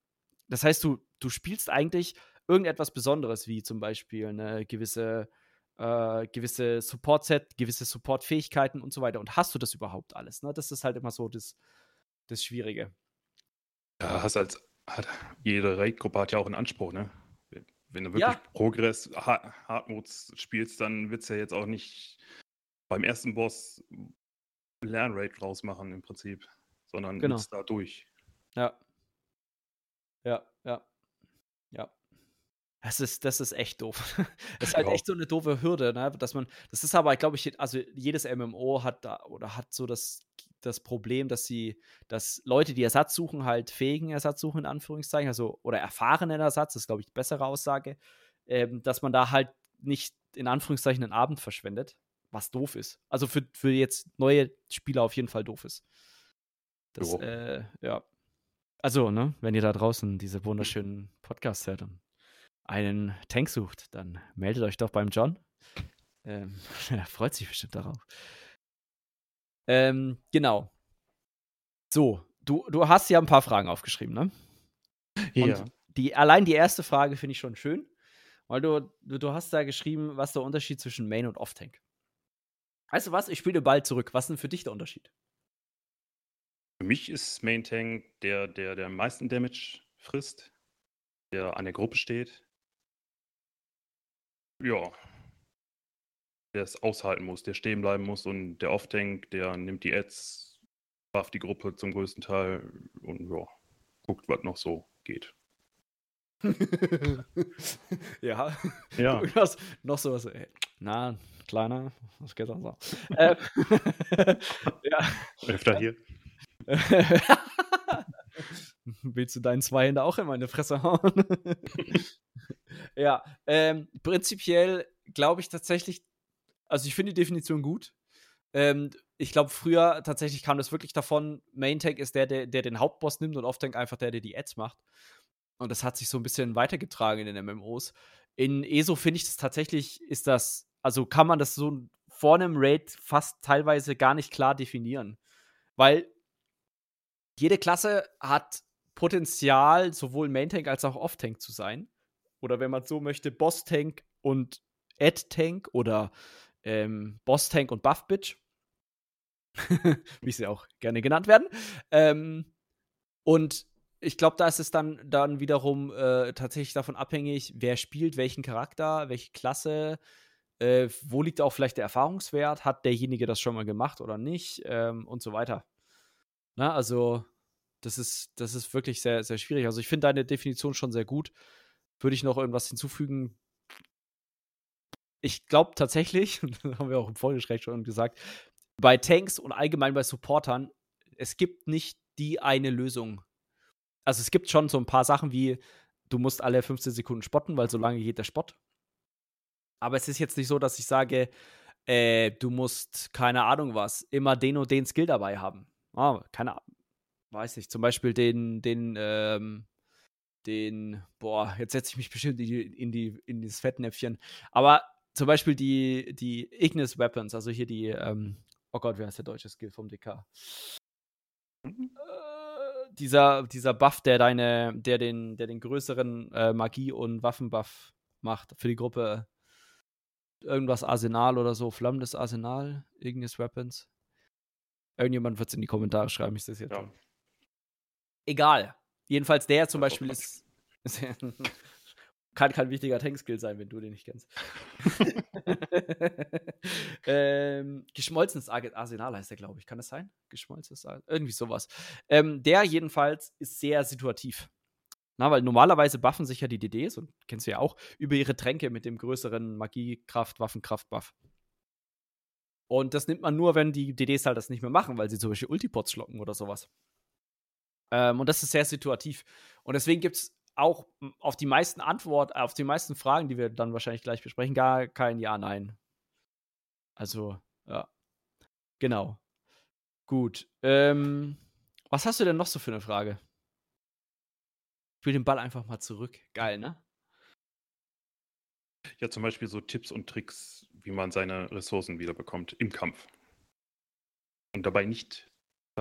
Speaker 1: Das heißt, du, du spielst eigentlich irgendetwas Besonderes, wie zum Beispiel eine gewisse, äh, gewisse Support-Set, gewisse Support-Fähigkeiten und so weiter. Und hast du das überhaupt alles? Ne? Das ist halt immer so das, das Schwierige.
Speaker 2: Ja, hast als hat, jede Raid-Gruppe hat ja auch einen Anspruch, ne? Wenn du wirklich ja. Progress Hardmodes spielst, dann wird es ja jetzt auch nicht beim ersten Boss Lernrate rausmachen im Prinzip, sondern genau. da durch.
Speaker 1: Ja. Ja, ja. Ja. Das ist, das ist echt doof. *laughs* das ist halt ja. echt so eine doofe Hürde, ne? dass man, das ist aber, glaube ich, also jedes MMO hat da oder hat so das, das Problem, dass sie, dass Leute, die Ersatz suchen, halt fähigen Ersatz suchen, in Anführungszeichen, also oder erfahrenen Ersatz, das ist, glaube ich, die bessere Aussage, ähm, dass man da halt nicht in Anführungszeichen einen Abend verschwendet, was doof ist. Also für, für jetzt neue Spieler auf jeden Fall doof ist. Das, äh, ja. Also, ne, wenn ihr da draußen diese wunderschönen Podcasts hört, dann einen Tank sucht, dann meldet euch doch beim John. Ähm, *laughs* er freut sich bestimmt darauf. Ähm, genau. So, du, du hast ja ein paar Fragen aufgeschrieben, ne? Ja. Und die, allein die erste Frage finde ich schon schön, weil du, du, du hast da geschrieben, was der Unterschied zwischen Main und Off-Tank. Weißt du was? Ich spiele bald zurück. Was ist denn für dich der Unterschied?
Speaker 2: Für mich ist Main Tank der, der, der am meisten Damage frisst, der an der Gruppe steht, ja. Der es aushalten muss, der stehen bleiben muss und der Off-Tank, der nimmt die Ads, bufft die Gruppe zum größten Teil und ja, guckt, was noch so geht. *laughs*
Speaker 1: ja. Ja. Du hast noch sowas. Ey. Na, kleiner, was geht auch so? äh, *laughs*
Speaker 2: ja. Öfter hier. *laughs*
Speaker 1: Willst du deinen zwei Hände auch in meine Fresse hauen? Ja, ähm, prinzipiell glaube ich tatsächlich, also ich finde die Definition gut. Ähm, ich glaube, früher tatsächlich kam das wirklich davon, Main Tank ist der, der, der den Hauptboss nimmt und Off-Tank einfach der, der die Ads macht. Und das hat sich so ein bisschen weitergetragen in den MMOs. In ESO finde ich das tatsächlich, ist das, also kann man das so vor einem Raid fast teilweise gar nicht klar definieren. Weil jede Klasse hat Potenzial, sowohl Main-Tank als auch Off-Tank zu sein. Oder wenn man so möchte, Boss-Tank und Ad-Tank oder ähm, Boss-Tank und Buff-Bitch. *laughs* wie sie auch gerne genannt werden. Ähm, und ich glaube, da ist es dann, dann wiederum äh, tatsächlich davon abhängig, wer spielt, welchen Charakter, welche Klasse, äh, wo liegt auch vielleicht der Erfahrungswert, hat derjenige das schon mal gemacht oder nicht ähm, und so weiter. Na, also, das ist, das ist wirklich sehr, sehr schwierig. Also, ich finde deine Definition schon sehr gut. Würde ich noch irgendwas hinzufügen? Ich glaube tatsächlich, *laughs* das haben wir auch im Vorgespräch schon gesagt, bei Tanks und allgemein bei Supportern, es gibt nicht die eine Lösung. Also es gibt schon so ein paar Sachen wie, du musst alle 15 Sekunden spotten, weil so lange geht der Spott. Aber es ist jetzt nicht so, dass ich sage, äh, du musst, keine Ahnung was, immer den und den Skill dabei haben. Ah, keine Ahnung. Weiß nicht, zum Beispiel den, den, ähm, den, boah, jetzt setze ich mich bestimmt in, die, in, die, in das Fettnäpfchen. Aber zum Beispiel die, die Ignis Weapons, also hier die, ähm, Oh Gott, wer ist der deutsche Skill vom DK? Mhm. Äh, dieser, dieser Buff, der deine, der den, der den größeren äh, Magie- und Waffenbuff macht für die Gruppe. Irgendwas Arsenal oder so, flammendes Arsenal, Ignis Weapons. Irgendjemand wird es in die Kommentare schreiben, ich sehe es jetzt. Ja. Egal. Jedenfalls der zum Beispiel ist, ist *laughs* kann kein wichtiger Tankskill sein, wenn du den nicht kennst. *laughs* ähm, geschmolzenes Arsenal heißt der, glaube ich. Kann das sein? Geschmolzenes Arsenal? Irgendwie sowas. Ähm, der jedenfalls ist sehr situativ. Na, weil normalerweise buffen sich ja die DDs, und kennst du ja auch, über ihre Tränke mit dem größeren Magiekraft, Waffenkraft-Buff. Und das nimmt man nur, wenn die DDs halt das nicht mehr machen, weil sie zum Beispiel Ultipots schlocken oder sowas. Ähm, und das ist sehr situativ. Und deswegen gibt es auch auf die meisten Antworten, auf die meisten Fragen, die wir dann wahrscheinlich gleich besprechen, gar kein Ja, Nein. Also, ja. Genau. Gut. Ähm, was hast du denn noch so für eine Frage? Ich will den Ball einfach mal zurück. Geil, ne?
Speaker 2: Ja, zum Beispiel so Tipps und Tricks, wie man seine Ressourcen wiederbekommt im Kampf. Und dabei nicht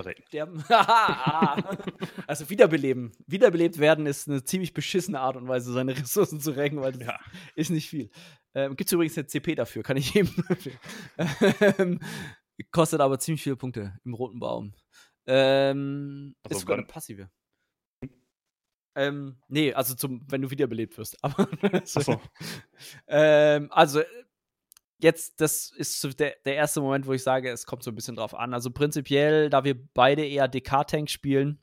Speaker 2: verrecken.
Speaker 1: Sterben. *laughs* also wiederbeleben. Wiederbelebt werden ist eine ziemlich beschissene Art und Weise, seine Ressourcen zu recken, weil das ja. ist nicht viel. Ähm, Gibt es übrigens eine CP dafür, kann ich eben. *laughs* ähm, kostet aber ziemlich viele Punkte im roten Baum. Ähm, also ist sogar eine passive. Ähm, nee, also zum, wenn du wiederbelebt wirst. Aber *laughs* so. ähm, also jetzt, das ist der, der erste Moment, wo ich sage, es kommt so ein bisschen drauf an. Also prinzipiell, da wir beide eher DK-Tank spielen,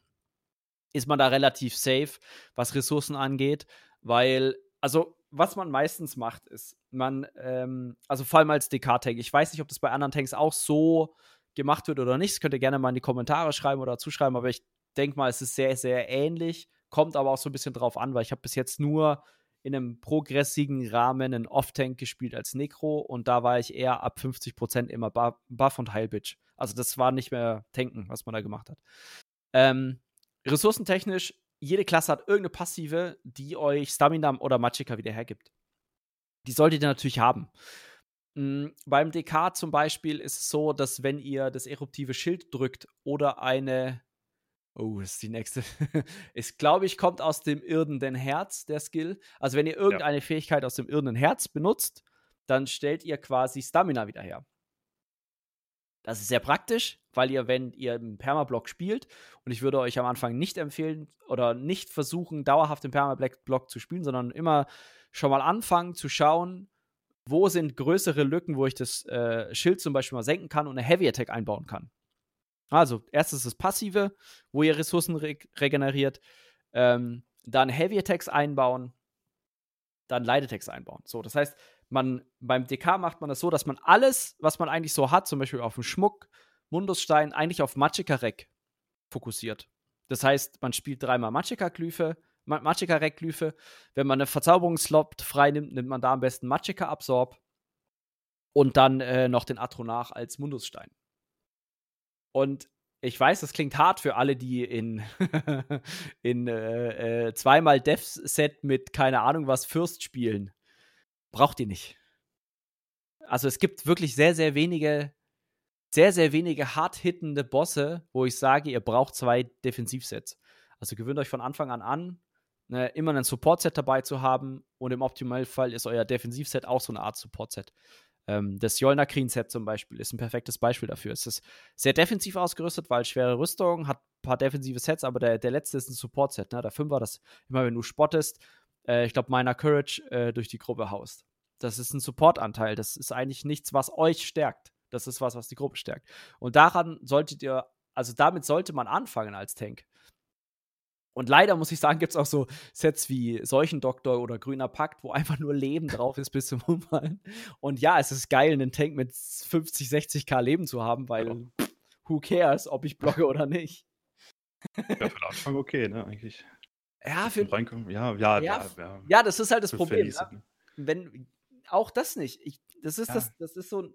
Speaker 1: ist man da relativ safe, was Ressourcen angeht, weil, also was man meistens macht, ist, man, ähm, also vor allem als DK-Tank, ich weiß nicht, ob das bei anderen Tanks auch so gemacht wird oder nicht, das könnt ihr gerne mal in die Kommentare schreiben oder zuschreiben, aber ich denke mal, es ist sehr, sehr ähnlich, kommt aber auch so ein bisschen drauf an, weil ich habe bis jetzt nur in einem progressiven Rahmen einen Off-Tank gespielt als Necro und da war ich eher ab 50% immer Buff und Heilbitch. Also das war nicht mehr Tanken, was man da gemacht hat. Ähm, ressourcentechnisch, jede Klasse hat irgendeine Passive, die euch Stamina oder Magicka wieder hergibt. Die solltet ihr natürlich haben. Mhm, beim DK zum Beispiel ist es so, dass wenn ihr das eruptive Schild drückt oder eine Oh, das ist die nächste. *laughs* ist, glaube ich, kommt aus dem irdenen Herz, der Skill. Also, wenn ihr irgendeine ja. Fähigkeit aus dem irdenen Herz benutzt, dann stellt ihr quasi Stamina wieder her. Das ist sehr praktisch, weil ihr, wenn ihr im Permablock spielt, und ich würde euch am Anfang nicht empfehlen oder nicht versuchen, dauerhaft im Permablock zu spielen, sondern immer schon mal anfangen zu schauen, wo sind größere Lücken, wo ich das äh, Schild zum Beispiel mal senken kann und eine Heavy Attack einbauen kann. Also, erstes das Passive, wo ihr Ressourcen re regeneriert. Ähm, dann Heavy Attacks einbauen. Dann Light Attacks einbauen. So, das heißt, man, beim DK macht man das so, dass man alles, was man eigentlich so hat, zum Beispiel auf dem Schmuck, Mundusstein, eigentlich auf Magicka-Rek fokussiert. Das heißt, man spielt dreimal Magicka-Glyphe, Magicka-Rek-Glyphe. Wenn man eine Verzauberungsslot freinimmt, nimmt man da am besten Magicka-Absorb und dann äh, noch den Atronach als Mundusstein. Und ich weiß, das klingt hart für alle, die in, *laughs* in äh, äh, zweimal Dev-Set mit keine Ahnung was Fürst spielen. Braucht ihr nicht. Also es gibt wirklich sehr, sehr wenige, sehr, sehr wenige hart hittende Bosse, wo ich sage, ihr braucht zwei Defensivsets. Also gewöhnt euch von Anfang an an, ne, immer ein Support-Set dabei zu haben und im Optimalfall ist euer Defensivset auch so eine Art Support-Set. Ähm, das Jolner Green Set zum Beispiel ist ein perfektes Beispiel dafür. Es ist sehr defensiv ausgerüstet, weil schwere Rüstung, hat ein paar defensive Sets, aber der, der letzte ist ein Support-Set. Ne? Der Fünfer, das immer, wenn du spottest, äh, ich glaube, meiner Courage äh, durch die Gruppe haust. Das ist ein Support-Anteil. Das ist eigentlich nichts, was euch stärkt. Das ist was, was die Gruppe stärkt. Und daran solltet ihr, also damit sollte man anfangen als Tank. Und leider muss ich sagen, gibt es auch so Sets wie Seuchendoktor oder Grüner Pakt, wo einfach nur Leben drauf ist bis zum Umfallen. Und ja, es ist geil, einen Tank mit 50, 60k Leben zu haben, weil ja. who cares, ob ich blocke oder nicht.
Speaker 2: Ja, für den Anfang okay, ne, eigentlich.
Speaker 1: Ja, für.
Speaker 2: Reinkommen. Ja, ja,
Speaker 1: ja, ja, ja. das ist halt das Problem. Ne? Wenn, auch das nicht. Ich, das ist das, das ist so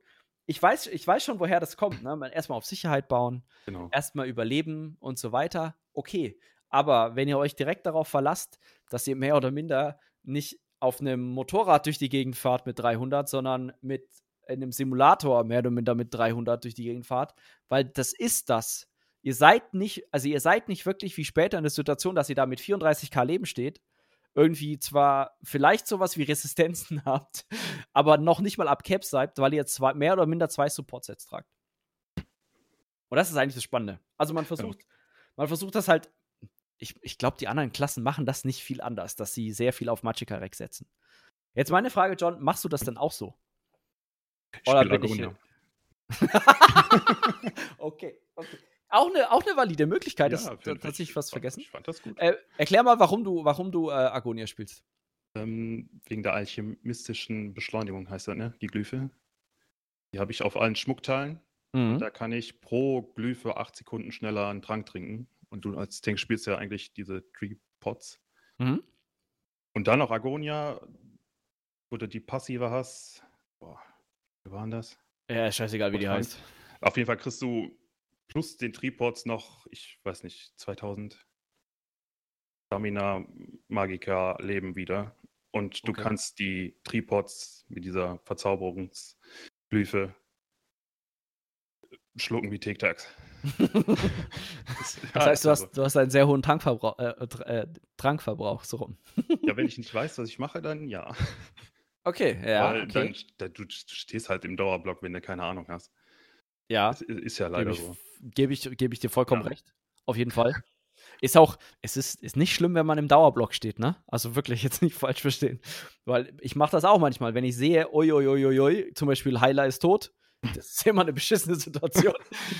Speaker 1: ich weiß, ich weiß schon, woher das kommt. Ne? Erstmal auf Sicherheit bauen, genau. erstmal überleben und so weiter. Okay. Aber wenn ihr euch direkt darauf verlasst, dass ihr mehr oder minder nicht auf einem Motorrad durch die Gegend fahrt mit 300, sondern mit einem Simulator mehr oder minder mit 300 durch die Gegend fahrt, weil das ist das. Ihr seid nicht, also ihr seid nicht wirklich wie später in der Situation, dass ihr da mit 34k Leben steht, irgendwie zwar vielleicht sowas wie Resistenzen *laughs* habt, aber noch nicht mal ab Cap seid, weil ihr zwei, mehr oder minder zwei Support-Sets tragt. Und das ist eigentlich das Spannende. Also man versucht, man versucht das halt ich, ich glaube, die anderen Klassen machen das nicht viel anders, dass sie sehr viel auf Magicka Rex setzen. Jetzt meine Frage, John, machst du das denn auch so?
Speaker 2: Ich Oder bin ich. *laughs*
Speaker 1: okay, okay. Auch eine, auch eine valide Möglichkeit. Ja, ist tatsächlich was vergessen.
Speaker 2: Ich fand das gut.
Speaker 1: Äh, erklär mal, warum du, warum du äh, Agonia spielst.
Speaker 2: Ähm, wegen der alchemistischen Beschleunigung heißt das, ne? Die Glyphe. Die habe ich auf allen Schmuckteilen. Mhm. Da kann ich pro Glyphe acht Sekunden schneller einen Trank trinken. Und du als Tank spielst ja eigentlich diese Tree Pots. Mhm. Und dann noch Agonia, wo du die passive hast. Boah, wie waren das?
Speaker 1: Ja, scheißegal, wie die heißt.
Speaker 2: Auf jeden Fall kriegst du plus den Tripods noch, ich weiß nicht, 2000 Stamina Magica Leben wieder. Und du okay. kannst die Tripods mit dieser Verzauberungsglyphe schlucken wie Tic-Tacs. *laughs*
Speaker 1: das, heißt, du hast, du hast einen sehr hohen Tankverbrauch, äh, äh, Trankverbrauch, so rum.
Speaker 2: ja, wenn *laughs* ich nicht weiß, was ich mache, dann ja.
Speaker 1: Okay, ja. Weil
Speaker 2: okay. Dann, du stehst halt im Dauerblock, wenn du keine Ahnung hast.
Speaker 1: Ja.
Speaker 2: Das ist ja leider
Speaker 1: gebe
Speaker 2: ich, so.
Speaker 1: Gebe ich, geb ich dir vollkommen ja. recht. Auf jeden Fall. Ist auch, es ist, ist nicht schlimm, wenn man im Dauerblock steht, ne? Also wirklich jetzt nicht *laughs* falsch verstehen. Weil ich mache das auch manchmal, wenn ich sehe, oi, oi, oi, oi, zum Beispiel Heiler ist tot, das ist immer eine beschissene Situation,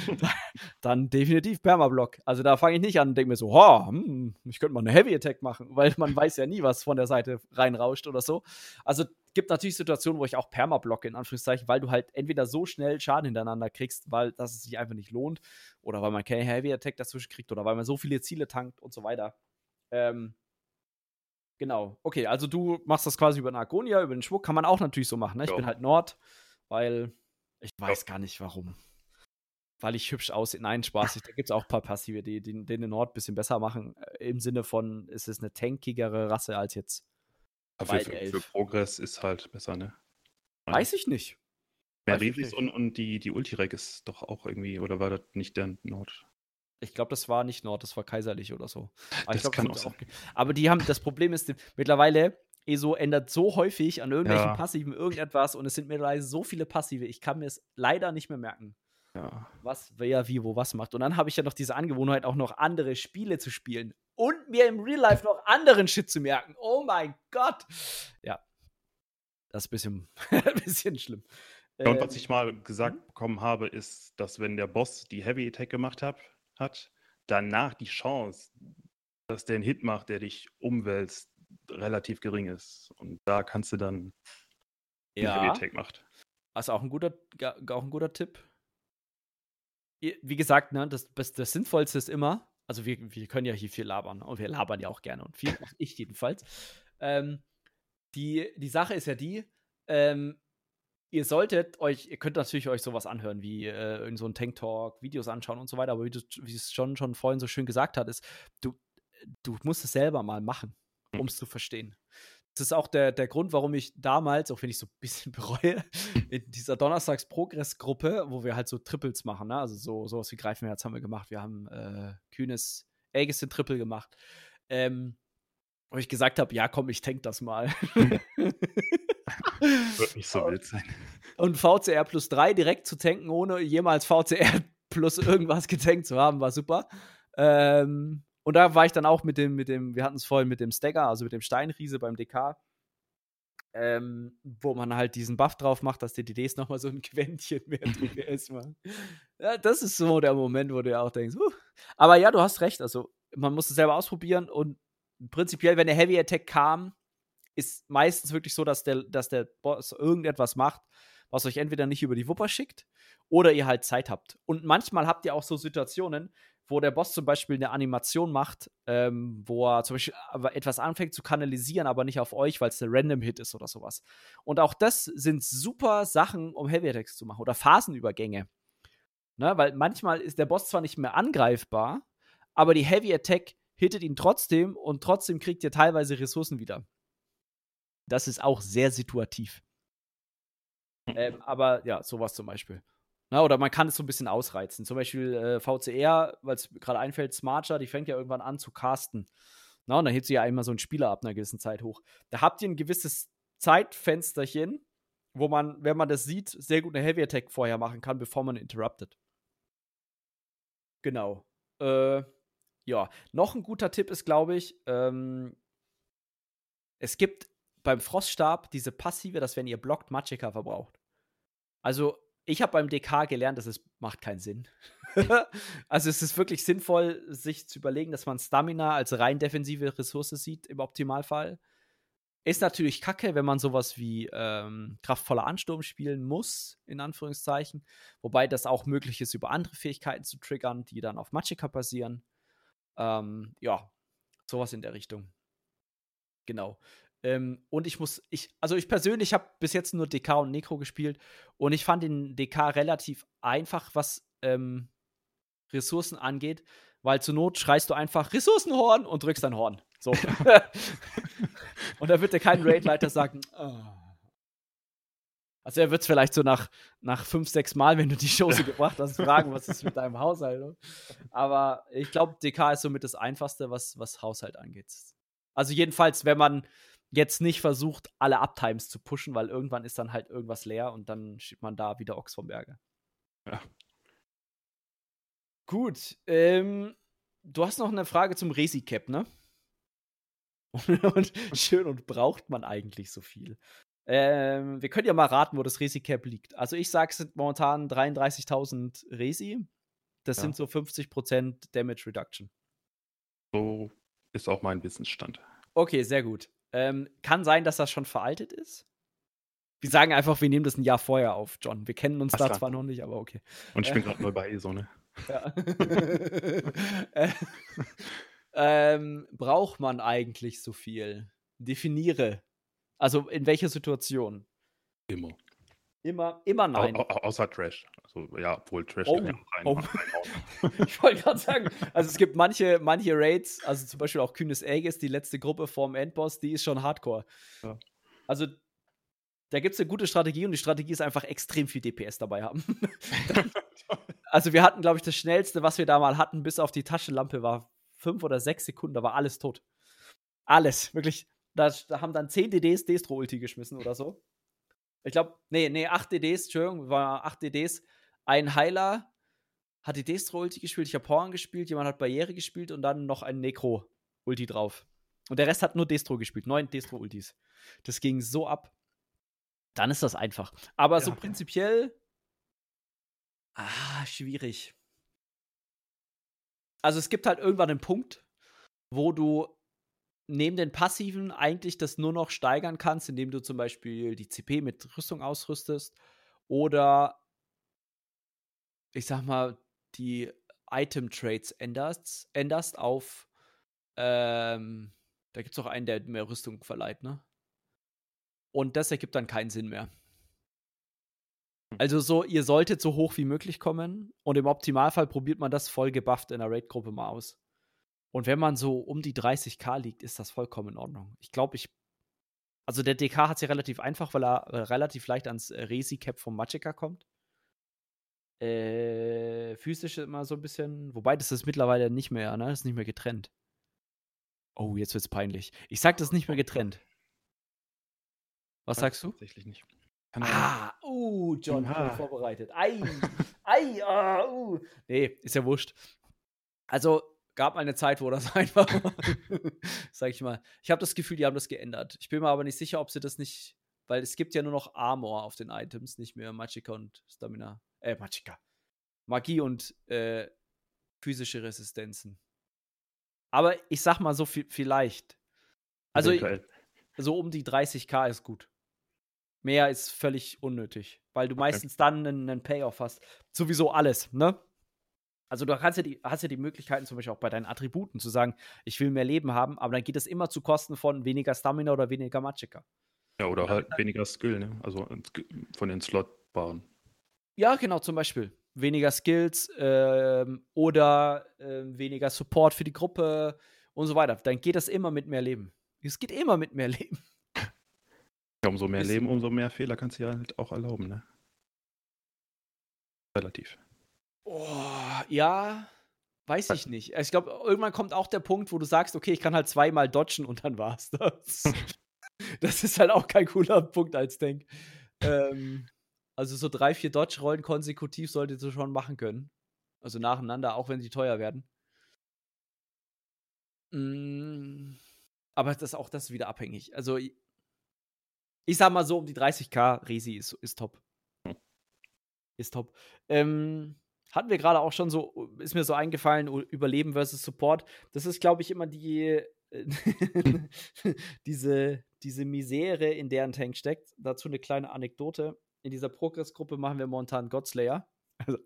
Speaker 1: *laughs* dann definitiv Permablock. Also da fange ich nicht an und denke mir so, oh, hm, ich könnte mal eine Heavy Attack machen, weil man weiß ja nie, was von der Seite reinrauscht oder so. Also gibt natürlich Situationen, wo ich auch Permablocke, in Anführungszeichen, weil du halt entweder so schnell Schaden hintereinander kriegst, weil das es sich einfach nicht lohnt, oder weil man keine Heavy Attack dazwischen kriegt, oder weil man so viele Ziele tankt und so weiter. Ähm, genau. Okay, also du machst das quasi über eine Agonia, über den Schmuck, kann man auch natürlich so machen. Ne? Ich ja. bin halt Nord, weil ich weiß ja. gar nicht warum. Weil ich hübsch aussehe. Nein, Spaß. Da gibt es auch ein paar Passive, die, die, den Nord ein bisschen besser machen. Äh, Im Sinne von, es ist eine tankigere Rasse als jetzt.
Speaker 2: Aber für, für, Progress ist halt besser, ne?
Speaker 1: Weiß ich nicht.
Speaker 2: Merivis und, und die, die Ultirek ist doch auch irgendwie, oder war das nicht der Nord?
Speaker 1: Ich glaube, das war nicht Nord, das war kaiserlich oder so.
Speaker 2: Aber das glaub, kann auch sein. Auch,
Speaker 1: aber die haben, das Problem ist, mittlerweile ESO ändert so häufig an irgendwelchen ja. Passiven irgendetwas und es sind mittlerweile so viele Passive, ich kann mir es leider nicht mehr merken.
Speaker 2: Ja.
Speaker 1: Was, wer, wie, wo, was macht. Und dann habe ich ja noch diese Angewohnheit, auch noch andere Spiele zu spielen und mir im Real Life noch anderen Shit zu merken. Oh mein Gott. Ja. Das ist ein bisschen, *laughs* ein bisschen schlimm.
Speaker 2: Ja, und was ähm, ich mal gesagt mhm. bekommen habe, ist, dass wenn der Boss die Heavy Attack gemacht hat, hat danach die Chance, dass der einen Hit macht, der dich umwälzt, relativ gering ist. Und da kannst du dann
Speaker 1: ja. Tag macht. Also auch ein guter, auch ein guter Tipp. Wie gesagt, ne, das, das, das Sinnvollste ist immer, also wir, wir können ja hier viel labern und wir labern ja auch gerne und viel, ich jedenfalls. Ähm, die, die Sache ist ja die, ähm, ihr solltet euch, ihr könnt natürlich euch sowas anhören, wie äh, in so einem Tank Talk, Videos anschauen und so weiter, aber wie, du, wie es schon, schon vorhin so schön gesagt hat, ist, du, du musst es selber mal machen um es zu verstehen. Das ist auch der, der Grund, warum ich damals, auch wenn ich so ein bisschen *laughs* bereue, in dieser Donnerstags-Progress-Gruppe, wo wir halt so Triples machen, ne? also so sowas wie Greifenherz haben wir gemacht. Wir haben äh, kühnes Aegis in Triple gemacht. Ähm, wo ich gesagt habe, ja komm, ich tank das mal. *laughs*
Speaker 2: Wird nicht so wild sein.
Speaker 1: und VCR plus 3 direkt zu tanken, ohne jemals VCR plus irgendwas getankt zu haben, war super. Ähm, und da war ich dann auch mit dem, mit dem, wir hatten es vorhin mit dem Stagger, also mit dem Steinriese beim DK, ähm, wo man halt diesen Buff drauf macht, dass die DDs nochmal so ein *laughs* Quäntchen mehr DPS machen. Ja, das ist so der Moment, wo du ja auch denkst, uh. aber ja, du hast recht, also man muss es selber ausprobieren und prinzipiell, wenn der Heavy Attack kam, ist meistens wirklich so, dass der, dass der Boss irgendetwas macht, was euch entweder nicht über die Wupper schickt oder ihr halt Zeit habt. Und manchmal habt ihr auch so Situationen, wo der Boss zum Beispiel eine Animation macht, ähm, wo er zum Beispiel etwas anfängt zu kanalisieren, aber nicht auf euch, weil es eine Random-Hit ist oder sowas. Und auch das sind super Sachen, um Heavy Attacks zu machen oder Phasenübergänge. Ne? Weil manchmal ist der Boss zwar nicht mehr angreifbar, aber die Heavy Attack hittet ihn trotzdem und trotzdem kriegt ihr teilweise Ressourcen wieder. Das ist auch sehr situativ. Hm. Ähm, aber ja, sowas zum Beispiel. Na, oder man kann es so ein bisschen ausreizen. Zum Beispiel äh, VCR, weil es gerade einfällt, Smarcher, die fängt ja irgendwann an zu casten. Na, und dann hebt sie ja einmal so einen Spieler ab einer gewissen Zeit hoch. Da habt ihr ein gewisses Zeitfensterchen, wo man, wenn man das sieht, sehr gut eine Heavy Attack vorher machen kann, bevor man interruptet. Genau. Äh, ja, noch ein guter Tipp ist, glaube ich, ähm, es gibt beim Froststab diese passive, dass wenn ihr blockt, Magicka verbraucht. Also ich habe beim DK gelernt, dass es macht keinen Sinn. *laughs* also es ist wirklich sinnvoll, sich zu überlegen, dass man Stamina als rein defensive Ressource sieht im Optimalfall. Ist natürlich kacke, wenn man sowas wie ähm, kraftvoller Ansturm spielen muss, in Anführungszeichen. Wobei das auch möglich ist, über andere Fähigkeiten zu triggern, die dann auf Magicka basieren. Ähm, ja, sowas in der Richtung. Genau. Ähm, und ich muss, ich, also ich persönlich habe bis jetzt nur DK und Necro gespielt und ich fand den DK relativ einfach, was ähm, Ressourcen angeht, weil zur Not schreist du einfach Ressourcenhorn und drückst dein Horn. So. *laughs* und da wird dir kein Raidleiter sagen, oh. *laughs* Also er wird es vielleicht so nach, nach fünf, sechs Mal, wenn du die Chance *laughs* gebracht hast, fragen, was ist mit deinem Haushalt. Ne? Aber ich glaube, DK ist somit das Einfachste, was, was Haushalt angeht. Also jedenfalls, wenn man jetzt nicht versucht, alle Uptimes zu pushen, weil irgendwann ist dann halt irgendwas leer und dann schiebt man da wieder Ochs vom Berge. Ja. Gut. Ähm, du hast noch eine Frage zum Resi-Cap, ne? *laughs* und schön und braucht man eigentlich so viel? Ähm, wir können ja mal raten, wo das Resi-Cap liegt. Also ich sage, es sind momentan 33.000 Resi. Das ja. sind so 50% Damage Reduction.
Speaker 2: So ist auch mein Wissensstand.
Speaker 1: Okay, sehr gut. Ähm, kann sein, dass das schon veraltet ist. Wir sagen einfach, wir nehmen das ein Jahr vorher auf, John. Wir kennen uns Ach, da klar. zwar noch nicht, aber okay.
Speaker 2: Und ich bin gerade neu bei ESO, ne? *laughs* Ja.
Speaker 1: äh, *laughs* ähm, braucht man eigentlich so viel? Definiere. Also in welcher Situation?
Speaker 2: Immer.
Speaker 1: Immer, immer nein. Au,
Speaker 2: au, außer Trash. Also ja, obwohl Trash oh, rein, oh. *laughs*
Speaker 1: Ich wollte gerade sagen, also es gibt manche, manche Raids, also zum Beispiel auch Kühnes Aegis, die letzte Gruppe vorm Endboss, die ist schon hardcore. Ja. Also da gibt es eine gute Strategie und die Strategie ist einfach extrem viel DPS dabei haben. *laughs* also wir hatten, glaube ich, das schnellste, was wir da mal hatten, bis auf die Taschenlampe war fünf oder sechs Sekunden, da war alles tot. Alles, wirklich. Da, da haben dann zehn DDs Destro-Ulti geschmissen oder so. Ich glaube, nee, nee, 8 DDs, Entschuldigung, war 8 DDs. Ein Heiler hat die Destro-Ulti gespielt, ich habe Horn gespielt, jemand hat Barriere gespielt und dann noch ein Necro-Ulti drauf. Und der Rest hat nur Destro gespielt, neun Destro-Ultis. Das ging so ab. Dann ist das einfach. Aber ja. so prinzipiell. Ah, schwierig. Also es gibt halt irgendwann einen Punkt, wo du neben den passiven eigentlich das nur noch steigern kannst, indem du zum Beispiel die CP mit Rüstung ausrüstest oder ich sag mal, die Item-Trades änderst, änderst auf ähm, da gibt es auch einen, der mehr Rüstung verleiht, ne? Und das ergibt dann keinen Sinn mehr. Hm. Also so, ihr solltet so hoch wie möglich kommen und im Optimalfall probiert man das voll gebufft in der Raid-Gruppe mal aus. Und wenn man so um die 30k liegt, ist das vollkommen in Ordnung. Ich glaube, ich. Also der DK hat es ja relativ einfach, weil er äh, relativ leicht ans äh, Resi-Cap vom Magicka kommt. Äh, physisch immer so ein bisschen. Wobei das ist mittlerweile nicht mehr, ne? Das ist nicht mehr getrennt. Oh, jetzt wird's peinlich. Ich sag, das ist nicht mehr getrennt. Was sagst du?
Speaker 2: Tatsächlich nicht.
Speaker 1: Ah, uh, John, ah. vorbereitet. Ei, ei, ah, uh. Nee, ist ja wurscht. Also, gab mal eine Zeit, wo das *laughs* einfach, sag ich mal. Ich habe das Gefühl, die haben das geändert. Ich bin mir aber nicht sicher, ob sie das nicht, weil es gibt ja nur noch Armor auf den Items, nicht mehr Magicka und Stamina. Äh, Magicka. Magie und äh, physische Resistenzen. Aber ich sag mal so viel, vielleicht. Also so um die 30k ist gut. Mehr ist völlig unnötig, weil du okay. meistens dann einen, einen Payoff hast. Sowieso alles, ne? Also du hast ja, die, hast ja die Möglichkeiten, zum Beispiel auch bei deinen Attributen zu sagen, ich will mehr Leben haben, aber dann geht es immer zu Kosten von weniger Stamina oder weniger Magicka.
Speaker 2: Ja, oder halt weniger Skill, ne? Also von den Slotbaren.
Speaker 1: Ja, genau, zum Beispiel. Weniger Skills ähm, oder äh, weniger Support für die Gruppe und so weiter. Dann geht das immer mit mehr Leben. Es geht immer mit mehr Leben.
Speaker 2: Ja, umso mehr Leben, umso mehr Fehler kannst du ja halt auch erlauben, ne? Relativ.
Speaker 1: Oh, ja, weiß ich nicht. Ich glaube, irgendwann kommt auch der Punkt, wo du sagst, okay, ich kann halt zweimal dodgen und dann war's das. *laughs* das ist halt auch kein cooler Punkt als Denk. Ähm, also so drei, vier Dodge-Rollen konsekutiv solltest du schon machen können. Also nacheinander, auch wenn sie teuer werden. Mm, aber das auch das ist wieder abhängig. Also ich, ich sag mal so, um die 30k Resi ist, ist top. Hm. Ist top. Ähm, hatten wir gerade auch schon so, ist mir so eingefallen, Überleben versus Support. Das ist, glaube ich, immer die, *laughs* diese, diese Misere, in der ein Tank steckt. Dazu eine kleine Anekdote. In dieser Progress-Gruppe machen wir momentan Godslayer. Also,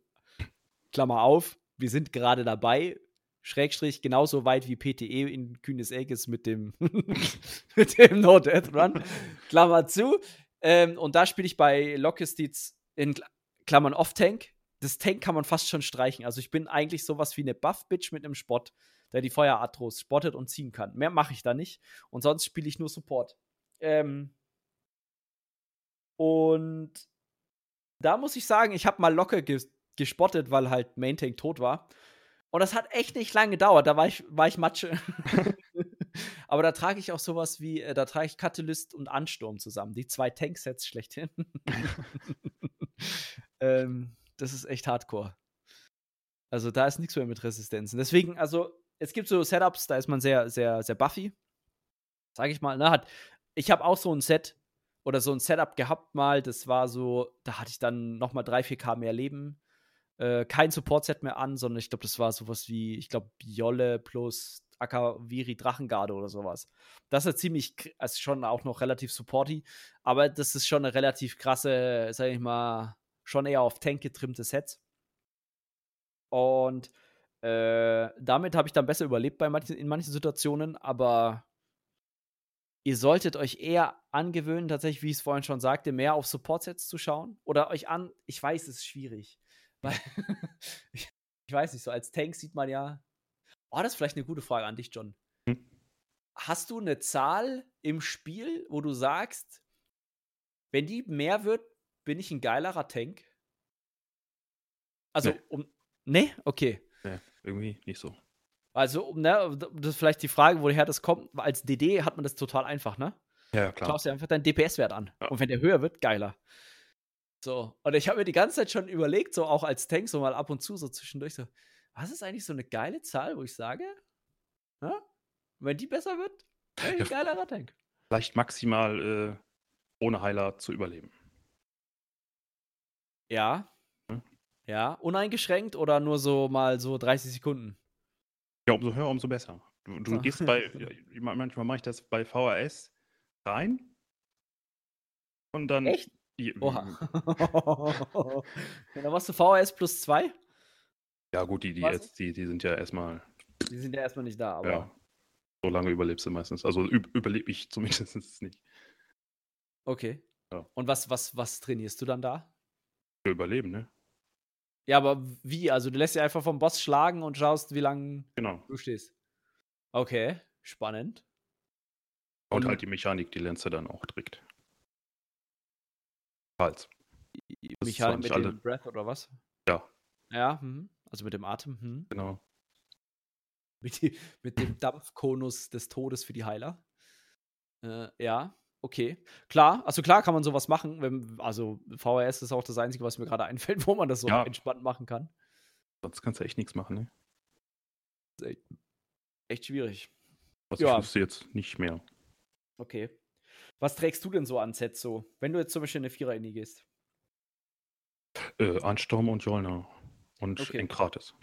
Speaker 1: Klammer auf, wir sind gerade dabei. Schrägstrich genauso weit wie PTE in kühnes ist mit dem, *laughs* mit dem No Death Run. Klammer zu. Ähm, und da spiele ich bei Lockestiz in Klammern Off-Tank das Tank kann man fast schon streichen. Also ich bin eigentlich sowas wie eine Buff-Bitch mit einem Spot, der die Feueratros spottet und ziehen kann. Mehr mache ich da nicht. Und sonst spiele ich nur Support. Ähm und da muss ich sagen, ich habe mal locker ges gespottet, weil halt Main Tank tot war. Und das hat echt nicht lange gedauert. Da war ich, war ich Matsche. *laughs* *laughs* Aber da trage ich auch sowas wie, äh, da trage ich Catalyst und Ansturm zusammen. Die zwei Tanksets schlechthin. *laughs* ähm, das ist echt hardcore. Also da ist nichts mehr mit Resistenzen. Deswegen, also es gibt so Setups, da ist man sehr, sehr, sehr buffy. Sag ich mal, ne? Hat, ich habe auch so ein Set oder so ein Setup gehabt mal, das war so, da hatte ich dann nochmal 3, 4K mehr Leben. Äh, kein Support-Set mehr an, sondern ich glaube, das war sowas wie, ich glaube, Jolle plus Akaviri Drachengarde oder sowas. Das ist ziemlich, also schon auch noch relativ supporty, aber das ist schon eine relativ krasse, sag ich mal, schon eher auf Tank getrimmte Sets. Und äh, damit habe ich dann besser überlebt bei manchen, in manchen Situationen, aber ihr solltet euch eher angewöhnen, tatsächlich, wie ich es vorhin schon sagte, mehr auf Support-Sets zu schauen. Oder euch an, ich weiß, es ist schwierig. Weil, ich, *laughs* ich weiß nicht, so als Tank sieht man ja. Oh, das ist vielleicht eine gute Frage an dich, John. Hm? Hast du eine Zahl im Spiel, wo du sagst, wenn die mehr wird, bin ich ein geilerer Tank? Also, nee. um. Nee? Okay.
Speaker 2: Nee, irgendwie nicht so.
Speaker 1: Also, ne, das ist vielleicht die Frage, woher das kommt. Als DD hat man das total einfach, ne?
Speaker 2: Ja, klar.
Speaker 1: Du schaust dir einfach deinen DPS-Wert an. Ja. Und wenn der höher wird, geiler. So. Und ich habe mir die ganze Zeit schon überlegt, so auch als Tank, so mal ab und zu, so zwischendurch, so, was ist eigentlich so eine geile Zahl, wo ich sage, ja? wenn die besser wird, ein ja, geilerer Tank.
Speaker 2: Vielleicht maximal äh, ohne Heiler zu überleben.
Speaker 1: Ja. Hm? Ja. Uneingeschränkt oder nur so mal so 30 Sekunden?
Speaker 2: Ja, umso höher, umso besser. Du, du gehst bei, manchmal mache ich das bei VHS rein und dann.
Speaker 1: Echt? Oha. *laughs* dann machst du VHS plus 2?
Speaker 2: Ja, gut, die, die, jetzt, die, die sind ja erstmal.
Speaker 1: Die sind ja erstmal nicht da, aber.
Speaker 2: Ja. So lange überlebst du meistens. Also überlebe ich *laughs* zumindest nicht.
Speaker 1: Okay. Ja. Und was, was, was trainierst du dann da?
Speaker 2: Überleben, ne?
Speaker 1: Ja, aber wie? Also du lässt dich einfach vom Boss schlagen und schaust, wie lange
Speaker 2: genau.
Speaker 1: du stehst. Okay, spannend.
Speaker 2: Und, und halt die Mechanik, die Lenze dann auch trägt. Hals.
Speaker 1: Die Mechanik mit alle... dem Breath oder was?
Speaker 2: Ja.
Speaker 1: Ja, hm. also mit dem Atem. Hm.
Speaker 2: Genau.
Speaker 1: Mit, die, mit dem Dampfkonus des Todes für die Heiler. Äh, ja, Okay, klar, also klar kann man sowas machen. Wenn, also VHS ist auch das Einzige, was mir gerade *laughs* einfällt, wo man das so
Speaker 2: Ja.
Speaker 1: entspannt machen kann.
Speaker 2: Sonst kannst du echt nichts machen, ne?
Speaker 1: Echt, echt schwierig.
Speaker 2: Was
Speaker 1: Ja.
Speaker 2: ich wüsste jetzt nicht mehr.
Speaker 1: Okay. Was trägst du denn so an Sets so, wenn du jetzt zum Beispiel in eine Vierer-Indie gehst?
Speaker 2: Äh, Ansturm und Jolner. Und
Speaker 1: Okay.
Speaker 2: Enkrates.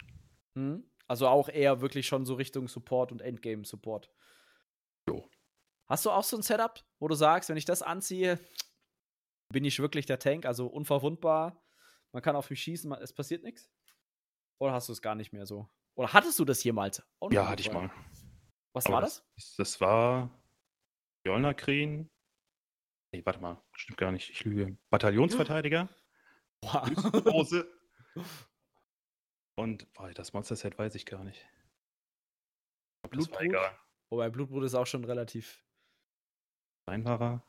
Speaker 1: Hm? Also auch eher wirklich schon so Richtung Support und Endgame-Support. Hast du auch so ein Setup, wo du sagst, wenn ich das anziehe, bin ich wirklich der Tank, also unverwundbar, man kann auf mich schießen, es passiert nichts? Oder hast du es gar nicht mehr so? Oder hattest du das jemals?
Speaker 2: Ja, hatte ich mal.
Speaker 1: Was
Speaker 2: Aber
Speaker 1: war das?
Speaker 2: Das, das war Jolner Kren. Nee, warte mal. Stimmt gar nicht. Ich lüge. Bataillonsverteidiger.
Speaker 1: Boah.
Speaker 2: Hose. Und boah, das Monster-Set weiß ich gar nicht. Das war egal.
Speaker 1: Wobei Blutbrut ist auch schon relativ
Speaker 2: Nein, war er.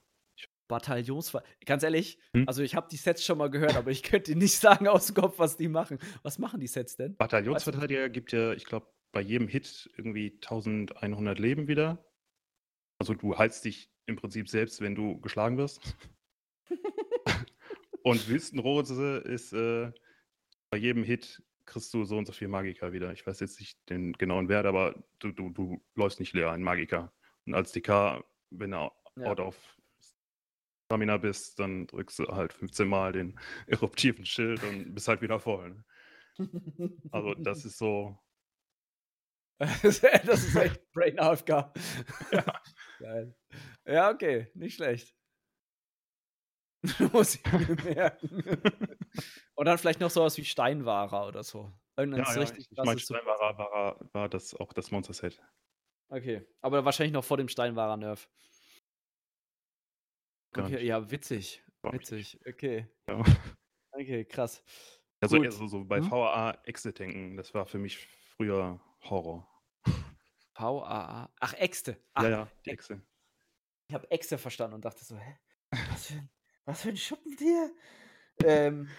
Speaker 1: Bataillonsver. Ganz ehrlich,
Speaker 2: Hm?
Speaker 1: also ich habe die Sets schon mal gehört, aber ich könnte dir nicht *laughs* sagen aus dem Kopf, was die machen. Was machen die Sets denn?
Speaker 2: Bataillonsverteidiger gibt ja, ich glaube, bei jedem Hit irgendwie 1100 Leben wieder. Also du heilst dich im Prinzip selbst, wenn du geschlagen wirst. *laughs* und Wüstenrose ist äh, bei jedem Hit kriegst du so und so viel Magiker wieder. Ich weiß jetzt nicht den genauen Wert, aber du, du, du läufst nicht leer, ein Magiker. Und als DK, wenn du
Speaker 1: Ja.
Speaker 2: out of Stamina bist, dann drückst du halt 15 Mal den *laughs* eruptiven Schild und bist halt wieder voll. Ne? Also das ist so, *laughs*
Speaker 1: das ist echt Brain AFK. *laughs* Geil. Ja, okay, nicht schlecht. Muss ich mir merken. Und dann vielleicht noch sowas wie Steinwahrer oder so. Irgendein
Speaker 2: Ja, ja,
Speaker 1: richtig
Speaker 2: ich meine,
Speaker 1: krasses
Speaker 2: Stein war, war, das auch das Monster-Set.
Speaker 1: Okay, aber wahrscheinlich noch vor dem Steinwahrer Nerf.
Speaker 2: Gar
Speaker 1: Okay,
Speaker 2: nicht.
Speaker 1: ja, witzig.
Speaker 2: Ich
Speaker 1: Witzig. Okay.
Speaker 2: Ja.
Speaker 1: Okay, krass.
Speaker 2: Also eher so, so bei
Speaker 1: Hm?
Speaker 2: VAA Exit-Denken, das war für mich früher Horror.
Speaker 1: VAA. Ach, Äxte. Ach,
Speaker 2: ja, ja, die
Speaker 1: Ex-
Speaker 2: Exe.
Speaker 1: Ich habe Äxte verstanden und dachte so, hä? Was für ein, was für ein Schuppentier? ähm,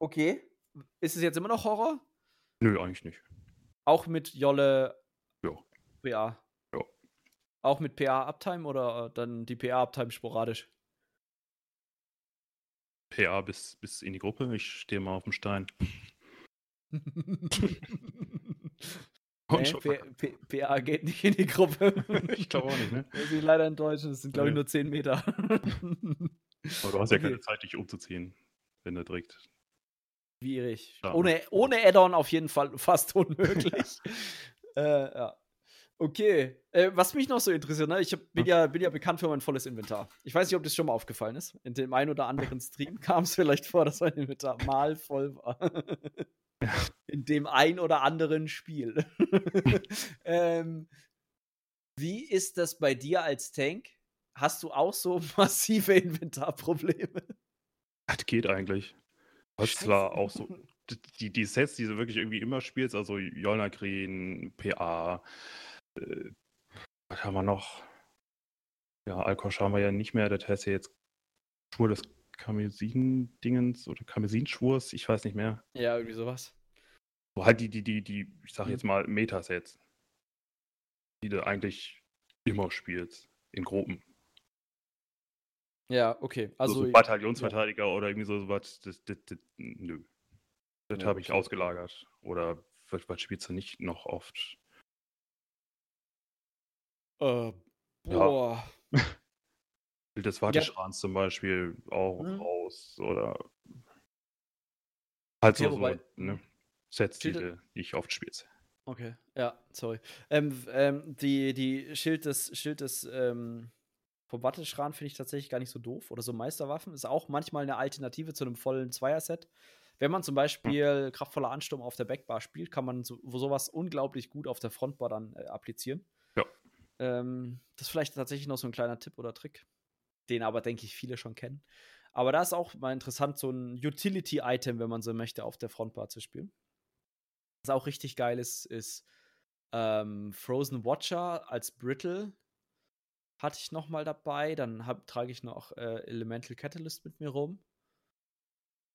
Speaker 1: okay. Ist es jetzt immer noch Horror?
Speaker 2: Nö, eigentlich nicht.
Speaker 1: Auch mit Jolle
Speaker 2: Ja.
Speaker 1: PA?
Speaker 2: Ja.
Speaker 1: Auch mit PA-Uptime oder dann die PA-Uptime sporadisch?
Speaker 2: PA bis, bis in die Gruppe. Ich stehe mal auf dem Stein. *laughs*
Speaker 1: Nee, PA geht nicht in die Gruppe. *laughs*
Speaker 2: Ich glaube auch nicht, ne? *laughs*
Speaker 1: Muss ich leider enttäuschen. Das sind, glaube ich,
Speaker 2: Nee.
Speaker 1: nur 10 Meter.
Speaker 2: Aber du hast ja
Speaker 1: Okay.
Speaker 2: keine Zeit, dich umzuziehen, wenn er direkt.
Speaker 1: Schwierig. Ohne, ohne Add-on auf jeden Fall fast unmöglich. äh, ja. Okay. Äh, was mich noch so interessiert, ne? ich hab, bin, ja, bin ja bekannt für mein volles Inventar. Ich weiß nicht, ob das schon mal aufgefallen ist. In dem einen oder anderen Stream kam es vielleicht vor, dass mein Inventar mal voll war. *laughs* In dem ein oder anderen Spiel. *laughs* ähm, wie ist das bei dir als Tank? Hast du auch so *laughs* massive Inventarprobleme?
Speaker 2: Das geht eigentlich.
Speaker 1: Scheiße.
Speaker 2: zwar auch so die, die Sets, die du wirklich irgendwie immer spielst, also Jolna Green, PA, äh, was haben wir noch? Ja, Alkosch haben wir ja nicht mehr, das heißt ja jetzt Schwur des Karmesin-Dingens oder Karmesin-Schwurs, ich weiß nicht mehr.
Speaker 1: Ja, irgendwie sowas.
Speaker 2: So halt die, die, die, die, ich sag
Speaker 1: Mhm.
Speaker 2: jetzt mal Metasets, die du eigentlich immer spielst, in Gruppen.
Speaker 1: Ja, okay.
Speaker 2: Also
Speaker 1: Also,
Speaker 2: so Bataillonsverteidiger oder irgendwie so was, das, das, das, nö. Das
Speaker 1: Ja,
Speaker 2: habe ich
Speaker 1: okay.
Speaker 2: ausgelagert. Oder was, was spielst du nicht noch oft?
Speaker 1: Äh, boah.
Speaker 2: Bild des Warteschrans zum Beispiel auch
Speaker 1: Mhm.
Speaker 2: raus. Oder halt so,
Speaker 1: Ja, wobei-
Speaker 2: so ne? Sets, die, die ich oft spielst.
Speaker 1: Okay, ja, sorry. Ähm, ähm, die, die Schild des, Schild des ähm, vom Watteschran finde ich tatsächlich gar nicht so doof. Oder so Meisterwaffen ist auch manchmal eine Alternative zu einem vollen Zweier-Set. Wenn man zum Beispiel kraftvoller Ansturm auf der Backbar spielt, kann man so, sowas unglaublich gut auf der Frontbar dann äh, applizieren. Ähm, das ist vielleicht tatsächlich noch so ein kleiner Tipp oder Trick, den aber, denke ich, viele schon kennen. Aber da ist auch mal interessant, so ein Utility-Item, wenn man so möchte, auf der Frontbar zu spielen. Was auch richtig geil ist, ist ähm, Frozen Watcher als Brittle. Hatte ich noch mal dabei. Dann hab, trage ich noch äh, Elemental Catalyst mit mir rum.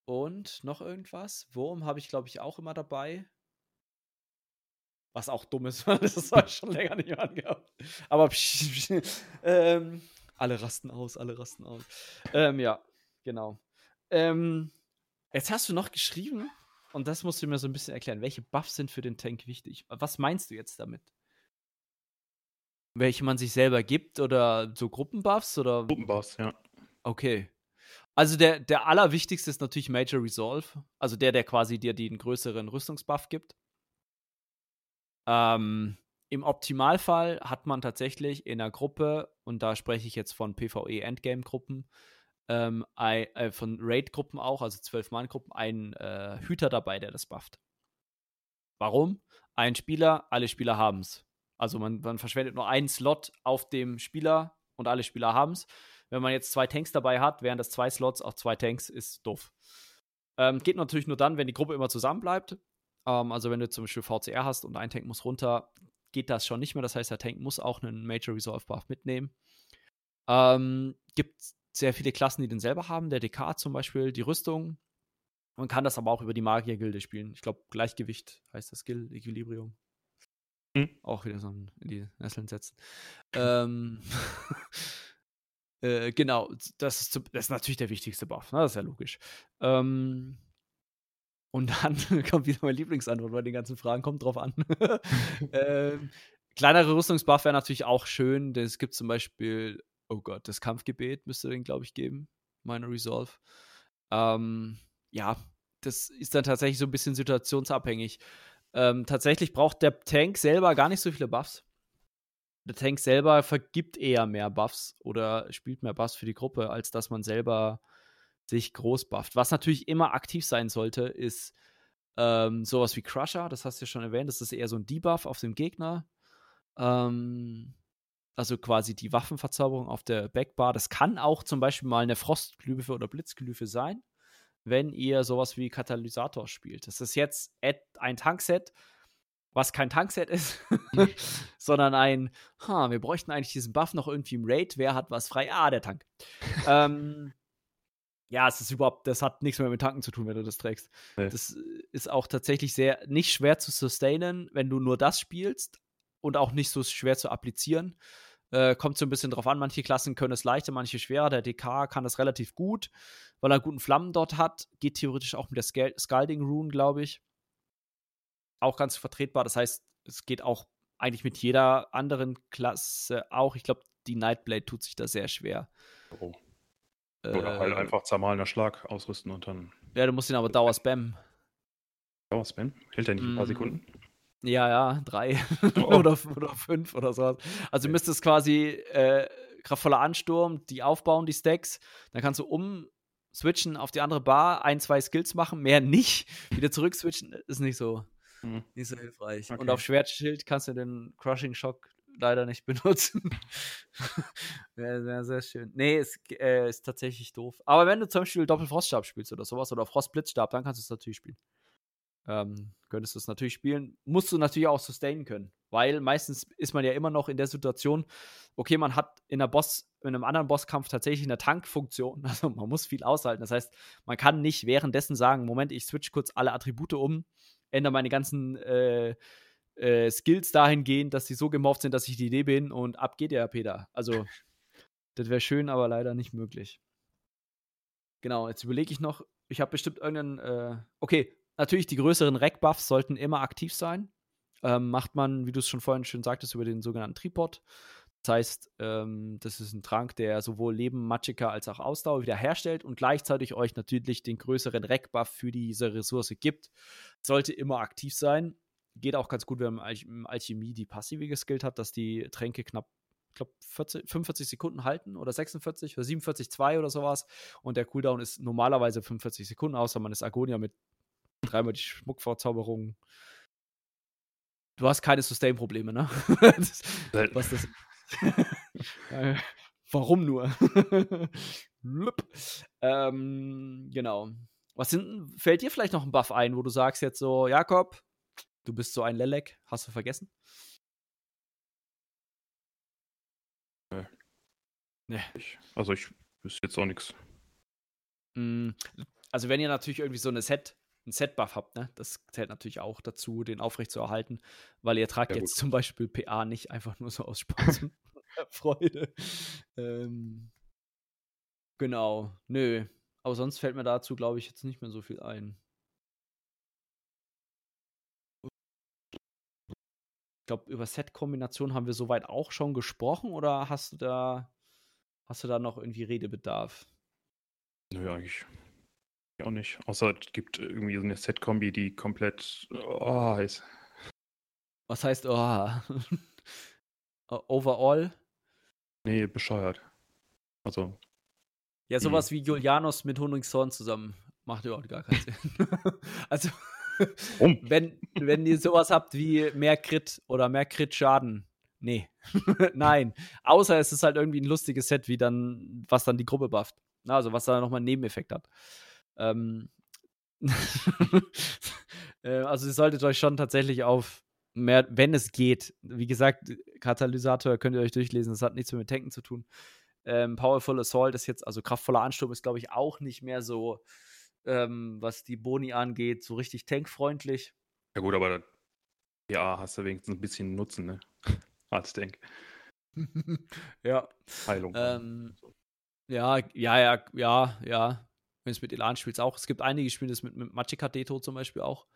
Speaker 1: Und noch irgendwas. Wurm habe ich, glaube ich, auch immer dabei. Was auch dumm ist, *laughs* weil das habe ich schon länger nicht mehr angehabt. Aber psch, *laughs* psch, ähm, Alle rasten aus, alle rasten aus. Ähm, ja, genau. Ähm, jetzt hast du noch geschrieben, und das musst du mir so ein bisschen erklären. Welche Buffs sind für den Tank wichtig? Was meinst du jetzt damit? Welche man sich selber gibt oder so Gruppenbuffs oder?
Speaker 2: Gruppenbuffs, ja.
Speaker 1: Okay. Also der, der allerwichtigste ist natürlich Major Resolve. Also der, der quasi dir den größeren Rüstungsbuff gibt. Ähm, Im Optimalfall hat man tatsächlich in einer Gruppe, und da spreche ich jetzt von PvE-Endgame-Gruppen, ähm, äh, von Raid-Gruppen auch, also 12-Mann-Gruppen, einen äh, Hüter dabei, der das bufft. Warum? Ein Spieler, alle Spieler haben es. Also man, man verschwendet nur einen Slot auf dem Spieler und alle Spieler haben es. Wenn man jetzt zwei Tanks dabei hat, wären das zwei Slots auf zwei Tanks, ist doof. Ähm, geht natürlich nur dann, wenn die Gruppe immer zusammen bleibt. Ähm, also wenn du zum Beispiel VCR hast und ein Tank muss runter, geht das schon nicht mehr. Das heißt, der Tank muss auch einen Major Resolve Buff mitnehmen. Ähm, gibt sehr viele Klassen, die den selber haben. Der DK zum Beispiel, die Rüstung. Man kann das aber auch über die Magier-Gilde spielen. Ich glaube, Gleichgewicht heißt das Skill, Equilibrium. Hm. Auch wieder so in die Nesseln setzen. *laughs* ähm, *laughs* äh, genau, das ist, das ist, natürlich der wichtigste Buff, ne? das ist ja logisch. Ähm, und dann *laughs* kommt wieder meine Lieblingsantwort bei den ganzen Fragen, kommt drauf an. *laughs* ähm, kleinere Rüstungsbuff wäre natürlich auch schön. Es gibt zum Beispiel oh Gott, das Kampfgebet müsste den, glaube ich, geben. Meine Resolve. Ähm, ja, das ist dann tatsächlich so ein bisschen situationsabhängig. Ähm, tatsächlich braucht der Tank selber gar nicht so viele Buffs. Der Tank selber vergibt eher mehr Buffs oder spielt mehr Buffs für die Gruppe, als dass man selber sich groß bufft. Was natürlich immer aktiv sein sollte, ist ähm, sowas wie Crusher, das hast du ja schon erwähnt, das ist eher so ein Debuff auf dem Gegner. Ähm, also quasi die Waffenverzauberung auf der Backbar. Das kann auch zum Beispiel mal eine Frostglyphe oder Blitzglyphe sein, wenn ihr sowas wie Katalysator spielt. Das ist jetzt ein Tankset, was kein Tankset ist, *laughs* sondern ein, ha, wir bräuchten eigentlich diesen Buff noch irgendwie im Raid. Wer hat was frei? Ah, der Tank. *laughs* ähm, ja, es ist überhaupt, das hat nichts mehr mit Tanken zu tun, wenn du das trägst. Nee. Das ist auch tatsächlich sehr nicht schwer zu sustainen, wenn du nur das spielst und auch nicht so schwer zu applizieren. Äh, kommt so ein bisschen drauf an. Manche Klassen können es leichter, manche schwerer. Der DK kann das relativ gut, weil er einen guten Flammen dort hat. Geht theoretisch auch mit der Scal Scalding Rune, glaube ich. Auch ganz vertretbar. Das heißt, es geht auch eigentlich mit jeder anderen Klasse auch. Ich glaube, die Nightblade tut sich da sehr schwer.
Speaker 2: Oh. Oder äh, halt einfach zermahlener Schlag ausrüsten und dann.
Speaker 1: Ja, du musst ihn aber Dauer spammen.
Speaker 2: Dauer spammen? Hält er nicht ein paar mm. Sekunden?
Speaker 1: Ja, ja, drei oh. *laughs* *laughs* oder, oder fünf oder sowas. Also du müsstest quasi äh, kraftvoller Ansturm, die aufbauen, die Stacks. Dann kannst du umswitchen auf die andere Bar, ein, zwei Skills machen, mehr nicht. *laughs* Wieder zurück switchen ist nicht so, mhm. nicht so hilfreich. Okay. Und auf Schwertschild kannst du den Crushing Shock leider nicht *laughs* benutzen. ja, sehr, sehr schön. Nee, es äh, ist tatsächlich doof. Aber wenn du zum Beispiel Doppelfroststab spielst oder sowas oder Frostblitzstab, dann kannst du es natürlich spielen ähm, könntest du es natürlich spielen. Musst du natürlich auch sustainen können, weil meistens ist man ja immer noch in der Situation, okay, man hat in, einer Boss, in einem anderen Bosskampf tatsächlich eine Tankfunktion, *laughs* also man muss viel aushalten. Das heißt, man kann nicht währenddessen sagen, Moment, ich switch kurz alle Attribute um, ändere meine ganzen äh, äh, Skills dahingehend, dass sie so gemorpht sind, dass ich die Idee bin und ab geht der Peter. Also, das wäre schön, aber leider nicht möglich. Genau, jetzt überlege ich noch, ich habe bestimmt irgendeinen, äh, okay, Natürlich, die größeren Rack-Buffs sollten immer aktiv sein. Ähm, macht man, wie du es schon vorhin schön sagtest, über den sogenannten Tripod. Das heißt, ähm, das ist ein Trank, der sowohl Leben, Magicka als auch Ausdauer wiederherstellt und gleichzeitig euch natürlich den größeren Rack-Buff für diese Ressource gibt. Sollte immer aktiv sein. Geht auch ganz gut, wenn man im Alchemie die passive geskillt hat, dass die Tränke knapp ich glaube, 45 Sekunden halten oder 46 oder 47, 2 oder sowas. Und der Cooldown ist normalerweise 45 Sekunden, außer man ist Agonia mit dreimal die Schmuckverzauberung. Du hast keine Sustain-Probleme, ne? das, *laughs* was das. *laughs* Warum nur? *laughs* ähm, genau. Was sind, fällt dir vielleicht noch ein Buff ein, wo du sagst jetzt so, Jakob, du bist so ein Lelek, hast du vergessen?
Speaker 2: Nee. Nee. Ich, also ich wüsste jetzt auch nichts.
Speaker 1: Mm, also wenn ihr natürlich irgendwie so eine Set einen Set-Buff habt, ne? Das zählt natürlich auch dazu, den aufrechtzuerhalten, weil ihr tragt ja, jetzt zum Beispiel PA nicht einfach nur so aus Spaß. *laughs* *laughs* Freude. Ähm, genau, nö. Aber sonst fällt mir dazu, glaube ich, jetzt nicht mehr so viel ein. Glaube, über Set-Kombination haben wir soweit auch schon gesprochen oder hast du da, hast du da noch irgendwie Redebedarf?
Speaker 2: Nö, eigentlich auch nicht. Außer es gibt irgendwie so eine Set-Kombi, die komplett oh, ist.
Speaker 1: Was heißt oh? *laughs* Overall?
Speaker 2: Nee, bescheuert. Also.
Speaker 1: Ja, sowas wie Julianos mit Honigshorn zusammen macht überhaupt gar keinen Sinn. *laughs* also. *laughs* wenn, wenn ihr sowas habt wie mehr Crit oder mehr Crit-Schaden, nee. *laughs* Nein. Außer es ist halt irgendwie ein lustiges Set, wie dann, was dann die Gruppe bufft. Also, was da nochmal einen Nebeneffekt hat. Ähm, *laughs* äh, also, ihr solltet euch schon tatsächlich auf mehr, wenn es geht. Wie gesagt, Katalysator könnt ihr euch durchlesen, das hat nichts mehr mit Tanken zu tun. Ähm, Powerful Assault ist jetzt, also kraftvoller Ansturm ist, glaube ich, auch nicht mehr so, ähm, was die Boni angeht, so richtig tankfreundlich.
Speaker 2: Ja, gut, aber ja, hast du wenigstens ein bisschen Nutzen, ne? *laughs* Als Tank. *laughs*
Speaker 1: ja.
Speaker 2: Heilung.
Speaker 1: Ähm, ja, ja, ja, ja, ja. Wenn es mit Elan spielst auch. Es gibt einige, Spiele, das mit, mit Machika Deto zum Beispiel auch.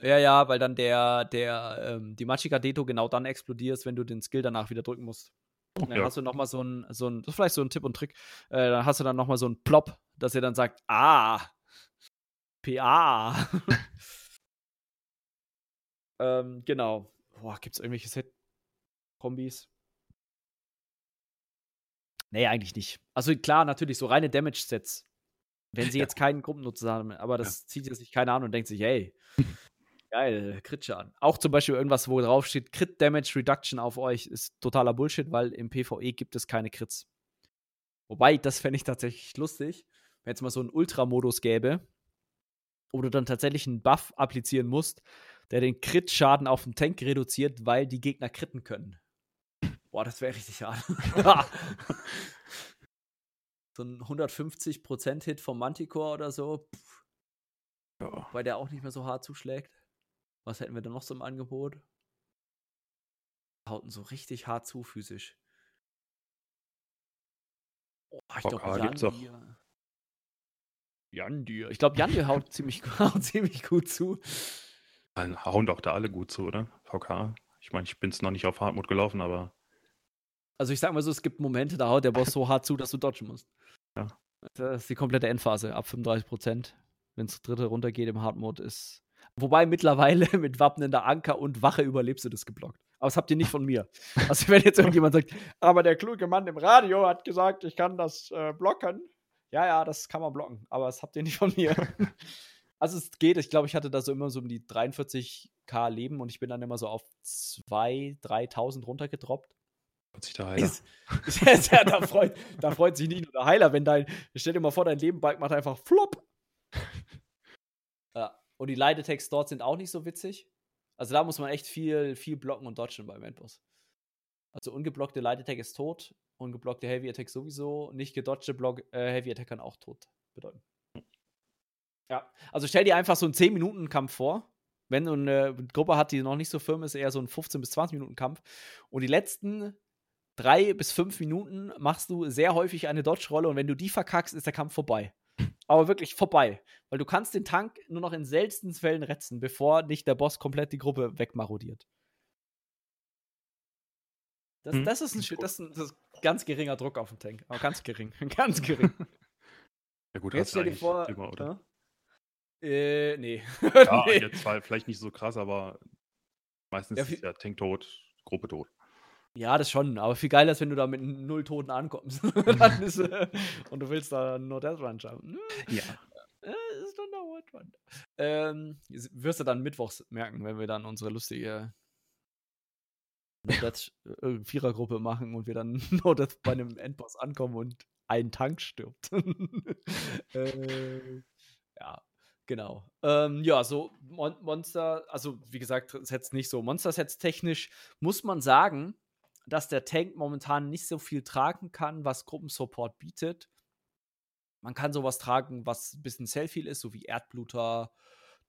Speaker 1: Ja, ja, weil dann der, der, ähm, die Machika Deto genau dann explodiert, wenn du den Skill danach wieder drücken musst. Oh, dann ja. hast du nochmal so ein, so ein, das ist vielleicht so ein Tipp und Trick, äh, dann hast du dann nochmal so ein Plop, dass er dann sagt, ah, PA. *laughs* ähm, genau. Boah, gibt's irgendwelche Set-Kombis? Nee, eigentlich nicht. Also klar, natürlich so reine Damage-Sets. Wenn sie jetzt keinen Gruppennutzer haben, aber das ja. zieht sich keiner an und denkt sich, hey, *laughs* Geil, Crit-Schaden. Auch zum Beispiel irgendwas, wo drauf steht, Crit Damage Reduction auf euch, ist totaler Bullshit, weil im PvE gibt es keine Crits. Wobei, das fände ich tatsächlich lustig, wenn es mal so einen Ultra-Modus gäbe, wo du dann tatsächlich einen Buff applizieren musst, der den Crit-Schaden auf den Tank reduziert, weil die Gegner kritten können. Boah, das wäre richtig hart. *laughs* so ein 150%-Hit vom Manticore oder so. Ja. Weil der auch nicht mehr so hart zuschlägt. Was hätten wir denn noch so im Angebot? Hauten so richtig hart zu physisch. Oh, ich glaube, Jandir. Jandir. Ich glaube, Jandir haut ziemlich, *laughs* haut ziemlich gut zu.
Speaker 2: Dann hauen doch da alle gut zu, oder? VK. Ich meine, ich bin es noch nicht auf Hartmut gelaufen, aber.
Speaker 1: Also ich sag mal so, es gibt Momente, da haut der Boss so hart zu, dass du dodgen musst. Ja. Das ist die komplette Endphase, ab 35 Prozent. Wenn es dritte runtergeht im Hardmode, ist Wobei mittlerweile *laughs* mit wappnender Anker und Wache überlebst du das geblockt. Aber das habt ihr nicht von mir. Also wenn jetzt irgendjemand sagt, aber der kluge Mann im Radio hat gesagt, ich kann das äh, blocken. Ja, ja, das kann man blocken, aber das habt ihr nicht von mir. *laughs* also es geht, ich glaube, ich hatte da so immer so um die 43k Leben und ich bin dann immer so auf 2.000, 3.000 runtergedroppt.
Speaker 2: Freut sich der Heiler. Ist, *laughs*
Speaker 1: ist, ja, da, freut, da freut sich nicht nur der Heiler, wenn dein, stell dir mal vor, dein Lebenbalk macht einfach flop. *laughs* Ja. Und die Light-Attacks dort sind auch nicht so witzig. Also da muss man echt viel, viel blocken und dodgen beim Endboss. Also ungeblockte Light Attack ist tot, ungeblockte Heavy Attack sowieso, nicht gedodgte Block, äh, Heavy Attack kann auch tot bedeuten. Ja, also stell dir einfach so einen 10-Minuten-Kampf vor. Wenn du eine Gruppe hat, die noch nicht so firm ist, eher so ein 15- bis 20-Minuten-Kampf. Und die letzten drei bis fünf Minuten machst du sehr häufig eine Dodge-Rolle und wenn du die verkackst, ist der Kampf vorbei *laughs* aber wirklich vorbei. Weil du kannst den Tank nur noch in seltensten Fällen retzen, bevor nicht der Boss komplett die Gruppe wegmarodiert. Das, hm. das, ist ein, das, ist ein, das ist ganz geringer Druck auf dem Tank. Aber ganz gering. *laughs* ganz gering. *laughs*
Speaker 2: Ja gut, jetzt stell dir vor, immer, oder?
Speaker 1: Äh, nee.
Speaker 2: Ja, *laughs* nee. jetzt war vielleicht nicht so krass, aber meistens ja, ist ja Tank tot, Gruppe tot.
Speaker 1: Ja, das schon, aber viel geiler ist, wenn du da mit null Toten ankommst. ist, äh, und du willst da nur Death Run schaffen.
Speaker 2: Ja.
Speaker 1: Äh, ist doch noch What Run. Ähm, wirst du dann mittwochs merken, wenn wir dann unsere lustige Death äh, Vierergruppe machen und wir dann *laughs* No Death bei einem Endboss ankommen und ein Tank stirbt. *laughs* äh, ja, Genau. Ähm, ja, so Mon Monster, also wie gesagt, Sets nicht so. Monster-Sets technisch muss man sagen, dass der Tank momentan nicht so viel tragen kann, was Gruppensupport bietet. Man kann sowas tragen, was ein bisschen Selfie ist, so wie Erdbluter,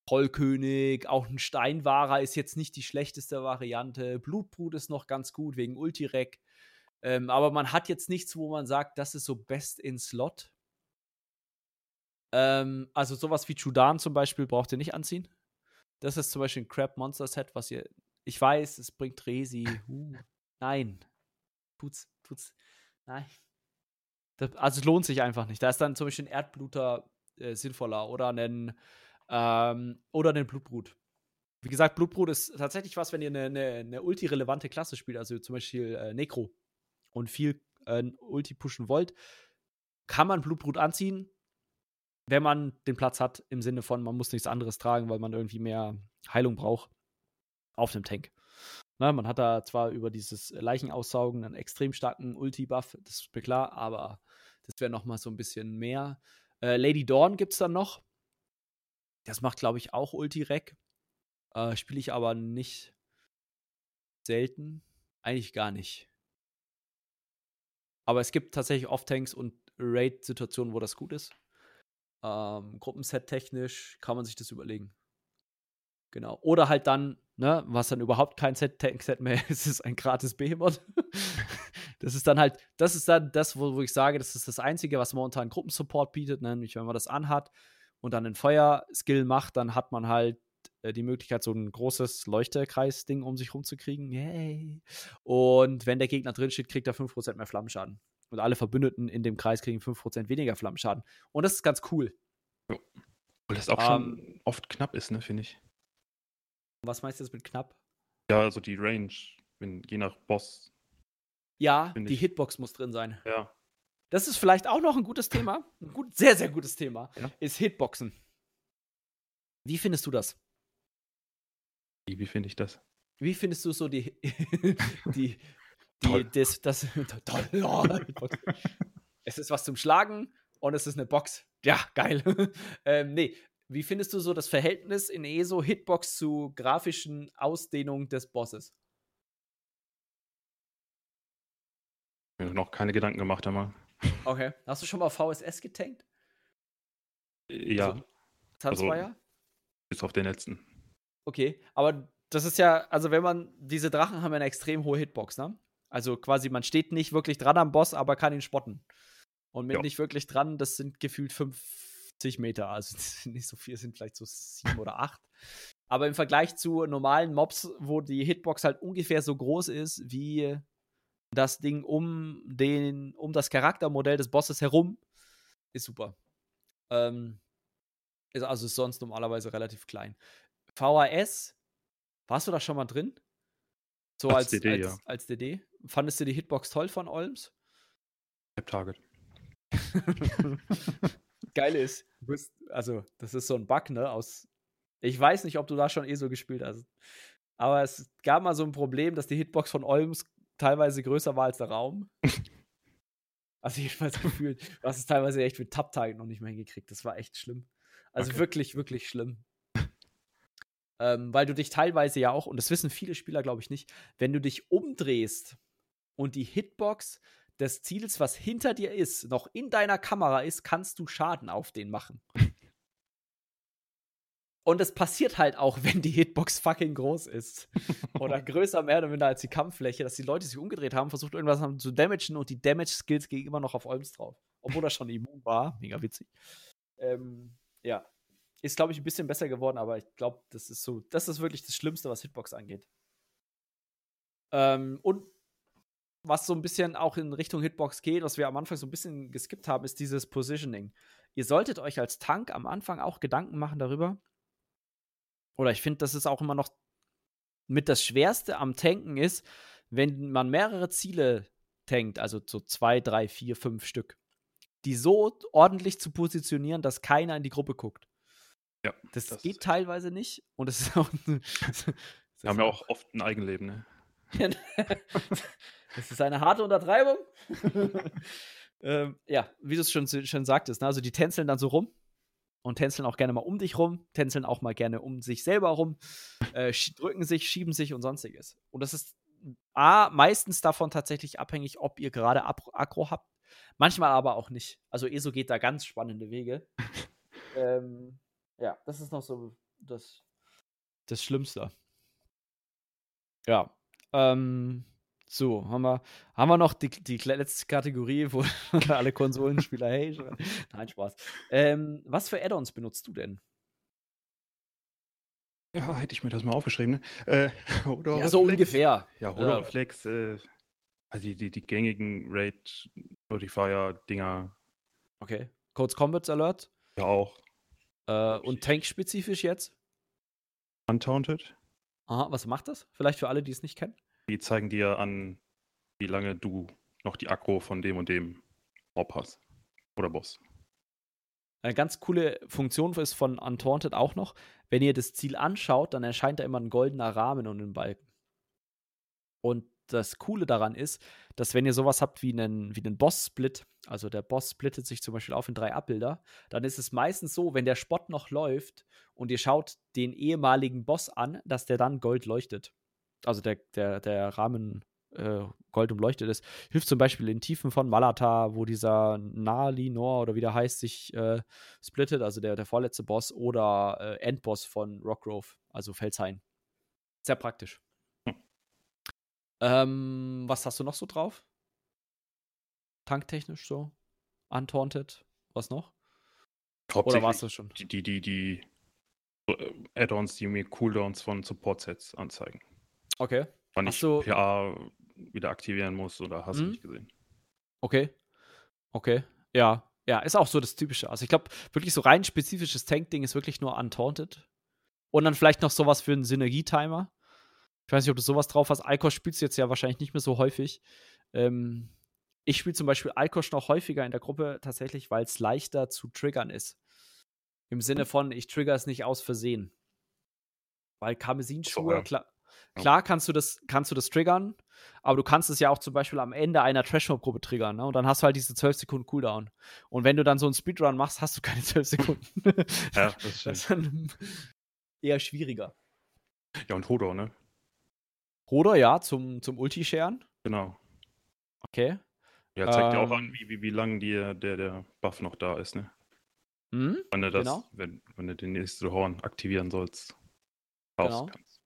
Speaker 1: Trollkönig, auch ein Steinwahrer ist jetzt nicht die schlechteste Variante. Blutbrut ist noch ganz gut wegen Ultirek. Ähm, aber man hat jetzt nichts, wo man sagt, das ist so best in Slot. Ähm, also sowas wie Chudan zum Beispiel braucht ihr nicht anziehen. Das ist zum Beispiel ein Crab Monster Set, was ihr. Ich weiß, es bringt Resi. Uh, nein. Tut's, tut's. Nein. Das, also es lohnt sich einfach nicht. Da ist dann zum Beispiel ein Erdbluter äh, sinnvoller oder ein ähm, oder ein Blutbrut. Wie gesagt, Blutbrut ist tatsächlich was, wenn ihr eine, eine, eine ulti-relevante Klasse spielt, also zum Beispiel äh, Necro und viel äh, Ulti pushen wollt, kann man Blutbrut anziehen, wenn man den Platz hat, im Sinne von, man muss nichts anderes tragen, weil man irgendwie mehr Heilung braucht auf dem Tank. Na, man hat da zwar über dieses Leichen-Aussaugen einen extrem starken Ulti-Buff, das ist mir klar, aber das wäre noch mal so ein bisschen mehr. Äh, Lady Dawn gibt es dann noch. Das macht, glaube ich, auch Ulti-Rec. Äh, Spiele ich aber nicht selten. Eigentlich gar nicht. Aber es gibt tatsächlich Off-Tanks und Raid-Situationen, wo das gut ist. Ähm, Gruppenset technisch kann man sich das überlegen. Genau. Oder halt dann, ne, was dann überhaupt kein Set-Tank-Set mehr *laughs* ist, ist ein gratis Behemoth. *laughs* das ist dann halt, das ist dann das, wo, wo ich sage, das ist das Einzige, was momentan Gruppensupport bietet. Ne? Nämlich, wenn man das anhat und dann einen Feuer-Skill macht, dann hat man halt äh, die Möglichkeit, so ein großes Leuchtekreis-Ding um sich rumzukriegen. Yay. Und wenn der Gegner drin steht, kriegt er 5% mehr Flammenschaden. Und alle Verbündeten in dem Kreis kriegen 5% weniger Flammenschaden. Und das ist ganz cool.
Speaker 2: Ja. Weil das auch um, schon ähm, oft knapp ist, ne, finde ich.
Speaker 1: Was meinst du jetzt mit knapp?
Speaker 2: Ja, also die Range, wenn, je nach Boss.
Speaker 1: Ja, die ich. Hitbox muss drin sein.
Speaker 2: Ja.
Speaker 1: Das ist vielleicht auch noch ein gutes Thema. Ein gut, sehr, sehr gutes Thema. Ja. Ist Hitboxen. Wie findest du das?
Speaker 2: Wie, finde ich das?
Speaker 1: Wie findest du so die, *laughs* die, die, das, das, toll, es ist was zum Schlagen und es ist eine Box. Ja, geil. *laughs* ähm, nee, wie findest du so das Verhältnis in ESO Hitbox zu grafischen Ausdehnungen des Bosses?
Speaker 2: Ich habe noch keine Gedanken gemacht einmal.
Speaker 1: Okay. Hast du schon mal VSS getankt?
Speaker 2: Ja. Also,
Speaker 1: Tanzfeuer?
Speaker 2: Also, bis auf den letzten.
Speaker 1: Okay, aber das ist ja, also wenn man, diese Drachen haben ja eine extrem hohe Hitbox, ne? Also quasi, man steht nicht wirklich dran am Boss, aber kann ihn spotten. Und mit ja. nicht wirklich dran, das sind gefühlt 50 Meter. Also *laughs* nicht so viel, sind vielleicht so sieben oder acht. Aber im Vergleich zu normalen Mobs, wo die Hitbox halt ungefähr so groß ist wie das Ding um den, um das Charaktermodell des Bosses herum, ist super. Ähm, ist also sonst normalerweise relativ klein. VHS, warst du da schon mal drin? So als, als, DD, als, ja. als DD. Fandest du die Hitbox toll von Olms?
Speaker 2: Tap Target. *laughs*
Speaker 1: Geil ist, bist, also, das ist so ein Bug, ne? Aus. Ich weiß nicht, ob du da schon eh so gespielt hast. Aber es gab mal so ein Problem, dass die Hitbox von Olms teilweise größer war als der Raum. *laughs* also jedenfalls gefühlt, du hast es teilweise echt mit Tap-Target noch nicht mehr hingekriegt. Das war echt schlimm. Also okay. wirklich, wirklich schlimm. Ähm, weil du dich teilweise ja auch, und das wissen viele Spieler, glaube ich, nicht, wenn du dich umdrehst und die Hitbox des Ziels, was hinter dir ist, noch in deiner Kamera ist, kannst du Schaden auf den machen. Und es passiert halt auch, *laughs* wenn die Hitbox fucking groß ist. *laughs* Oder größer mehr oder minder als die Kampffläche, dass die Leute sich umgedreht haben, versucht irgendwas zu damagen und die Damage-Skills gehen immer noch auf Olms drauf. Obwohl er schon immun war. *laughs* Mega witzig. Ähm, ja. Ist, glaube ich, ein bisschen besser geworden, aber ich glaube, das ist so, das ist wirklich das Schlimmste, was Hitbox angeht. Ähm, und was so ein bisschen auch in Richtung Hitbox geht, was wir am Anfang so ein bisschen geskippt haben, ist dieses Positioning. Ihr solltet euch als Tank am Anfang auch Gedanken machen darüber. Oder ich finde, das ist auch immer noch mit das Schwerste am Tanken ist, wenn man mehrere Ziele tankt, also so zwei, drei, vier, fünf Stück, die so ordentlich zu positionieren, dass keiner in die Gruppe guckt.
Speaker 2: Ja,
Speaker 1: das, das geht teilweise nicht und es ist auch. *laughs* *laughs*
Speaker 2: Wir haben ja auch oft ein Eigenleben, ne? *laughs*
Speaker 1: das ist eine harte Untertreibung. ähm, ja, wie du es schon, schon sagtest, ne? also die tänzeln dann so rum und tänzeln auch gerne mal um dich rum, tänzeln auch mal gerne um sich selber rum, äh, drücken sich, schieben sich und sonstiges. Und das ist A, meistens davon tatsächlich abhängig, ob ihr gerade Akro habt, manchmal aber auch nicht. Also ESO geht da ganz spannende Wege. *laughs* ähm, ja, das ist noch so das, das Schlimmste. Ja. Ähm, So, haben wir, haben wir noch die, die letzte Kategorie, wo *laughs* alle Konsolenspieler, hey, nein, Spaß. Ähm, was für Add-ons benutzt du denn?
Speaker 2: Ja, hätte ich mir das mal aufgeschrieben, ne? Äh, *laughs*
Speaker 1: ja, so ungefähr.
Speaker 2: Ja, Hodoreflex, äh, also die, die, die gängigen Raid Notifier-Dinger.
Speaker 1: Okay. Codes Combats Alert?
Speaker 2: Ja, auch.
Speaker 1: Äh, und Tank-spezifisch jetzt?
Speaker 2: Untaunted.
Speaker 1: Aha, was macht das? Vielleicht für alle, die es nicht kennen?
Speaker 2: Die zeigen dir an, wie lange du noch die Akku von dem und dem Mob hast. Oder Boss.
Speaker 1: Eine ganz coole Funktion ist von Untaunted auch noch, wenn ihr das Ziel anschaut, dann erscheint da immer ein goldener Rahmen und ein Balken. Und das Coole daran ist, dass wenn ihr sowas habt wie einen, wie einen Boss-Split, also der Boss splittet sich zum Beispiel auf in drei Abbilder, dann ist es meistens so, wenn der Spot noch läuft und ihr schaut den ehemaligen Boss an, dass der dann Gold leuchtet also der, der, der Rahmen äh, gold umleuchtet ist, hilft zum Beispiel in Tiefen von Malata, wo dieser Nalinor oder wie der heißt, sich äh, splittet, also der, der vorletzte Boss, oder äh, Endboss von Rockgrove, also Felshain. Sehr praktisch. Hm. Ähm, was hast du noch so drauf? Tanktechnisch so? Untaunted? Was noch?
Speaker 2: Oder warst du schon? Die, die, die, die äh, Add-ons, die mir Cooldowns von Support-Sets anzeigen.
Speaker 1: Okay.
Speaker 2: Wann ich so. PA wieder aktivieren muss oder hast du hm? nicht gesehen.
Speaker 1: Okay. Okay. Ja. Ja, ist auch so das Typische. Also ich glaube, wirklich so rein spezifisches Tank-Ding ist wirklich nur Untaunted. Und dann vielleicht noch sowas für einen Synergie-Timer. Ich weiß nicht, ob du sowas drauf hast. Alkosch spielst du jetzt ja wahrscheinlich nicht mehr so häufig. Ähm, ich spiele zum Beispiel Alkosch noch häufiger in der Gruppe tatsächlich, weil es leichter zu triggern ist. Im Sinne hm. von, ich trigger es nicht aus Versehen. Weil Karmesinschuhe, so, ja. Klar, kannst du das, kannst du das triggern, aber du kannst es ja auch zum Beispiel am Ende einer Trash-Mob-Gruppe triggern, ne? Und dann hast du halt diese 12 Sekunden Cooldown. Und wenn du dann so einen Speedrun machst, hast du keine 12 Sekunden. *laughs*
Speaker 2: ja, das, stimmt. das ist dann
Speaker 1: eher schwieriger.
Speaker 2: Ja, und Hodor, ne?
Speaker 1: Hodor, ja, zum, zum Ulti-Scheren.
Speaker 2: Genau.
Speaker 1: Okay.
Speaker 2: Ja, zeigt ähm, ja auch an, wie, wie, wie lang die, der, der Buff noch da ist, ne?
Speaker 1: Mhm,
Speaker 2: wenn du das, genau. wenn, wenn du den nächsten Horn aktivieren sollst,
Speaker 1: genau. kannst.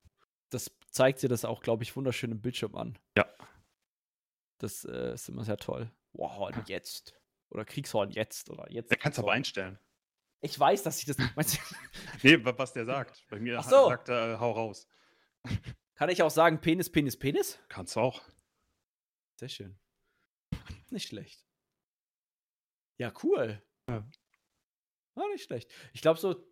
Speaker 1: Das zeigt dir das auch, glaube ich, wunderschön im Bildschirm an.
Speaker 2: Ja.
Speaker 1: Das äh, ist immer sehr toll. Wow, jetzt. Oder Kriegshorn jetzt. Oder jetzt.
Speaker 2: Der kannst du aber einstellen.
Speaker 1: Ich weiß, dass ich das nicht. Meinst *laughs*
Speaker 2: nee, was der sagt. Bei mir so. sagt er, äh, hau raus. *laughs*
Speaker 1: Kann ich auch sagen, Penis, Penis, Penis?
Speaker 2: Kannst du auch.
Speaker 1: Sehr schön. *laughs* Nicht schlecht. Ja, cool. Ja. Ah, nicht schlecht. Ich glaube, so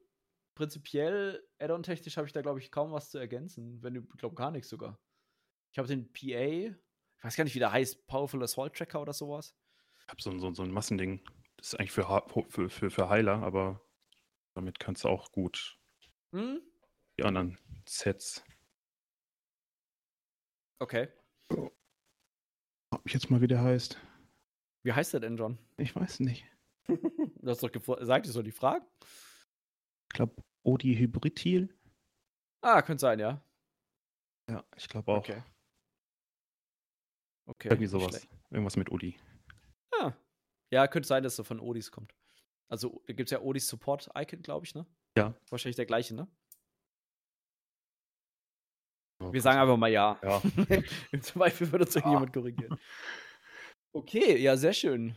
Speaker 1: prinzipiell, Add-on-technisch habe ich da, glaube ich, kaum was zu ergänzen. Wenn du, glaube gar nichts sogar. Ich habe den PA, ich weiß gar nicht, wie der heißt, Powerful Assault Tracker oder sowas.
Speaker 2: Ich habe so, so, so ein Massending. Das ist eigentlich für, für, für, für Heiler, aber damit kannst du auch gut hm? die anderen Sets.
Speaker 1: Okay.
Speaker 2: Oh. Hab ich jetzt mal, wie der heißt.
Speaker 1: Wie heißt der denn, John?
Speaker 2: Ich weiß nicht. *laughs*
Speaker 1: du hast doch gesagt, ich soll die fragen.
Speaker 2: Ich glaube, Odi Hybridil.
Speaker 1: Ah, könnte sein, ja.
Speaker 2: Ja, ich glaube auch.
Speaker 1: Okay.
Speaker 2: Okay. Irgendwie sowas. Schlecht. Irgendwas mit Odi.
Speaker 1: Ah. Ja, könnte sein, dass es von Odis kommt. Also, da gibt es ja Odis Support-Icon, glaube ich, ne?
Speaker 2: Ja.
Speaker 1: Wahrscheinlich der gleiche, ne? Oh, Wir sagen einfach mal ja.
Speaker 2: Ja. *laughs*
Speaker 1: Im Zweifel wird uns ja. irgendjemand korrigieren. Okay, ja, sehr schön.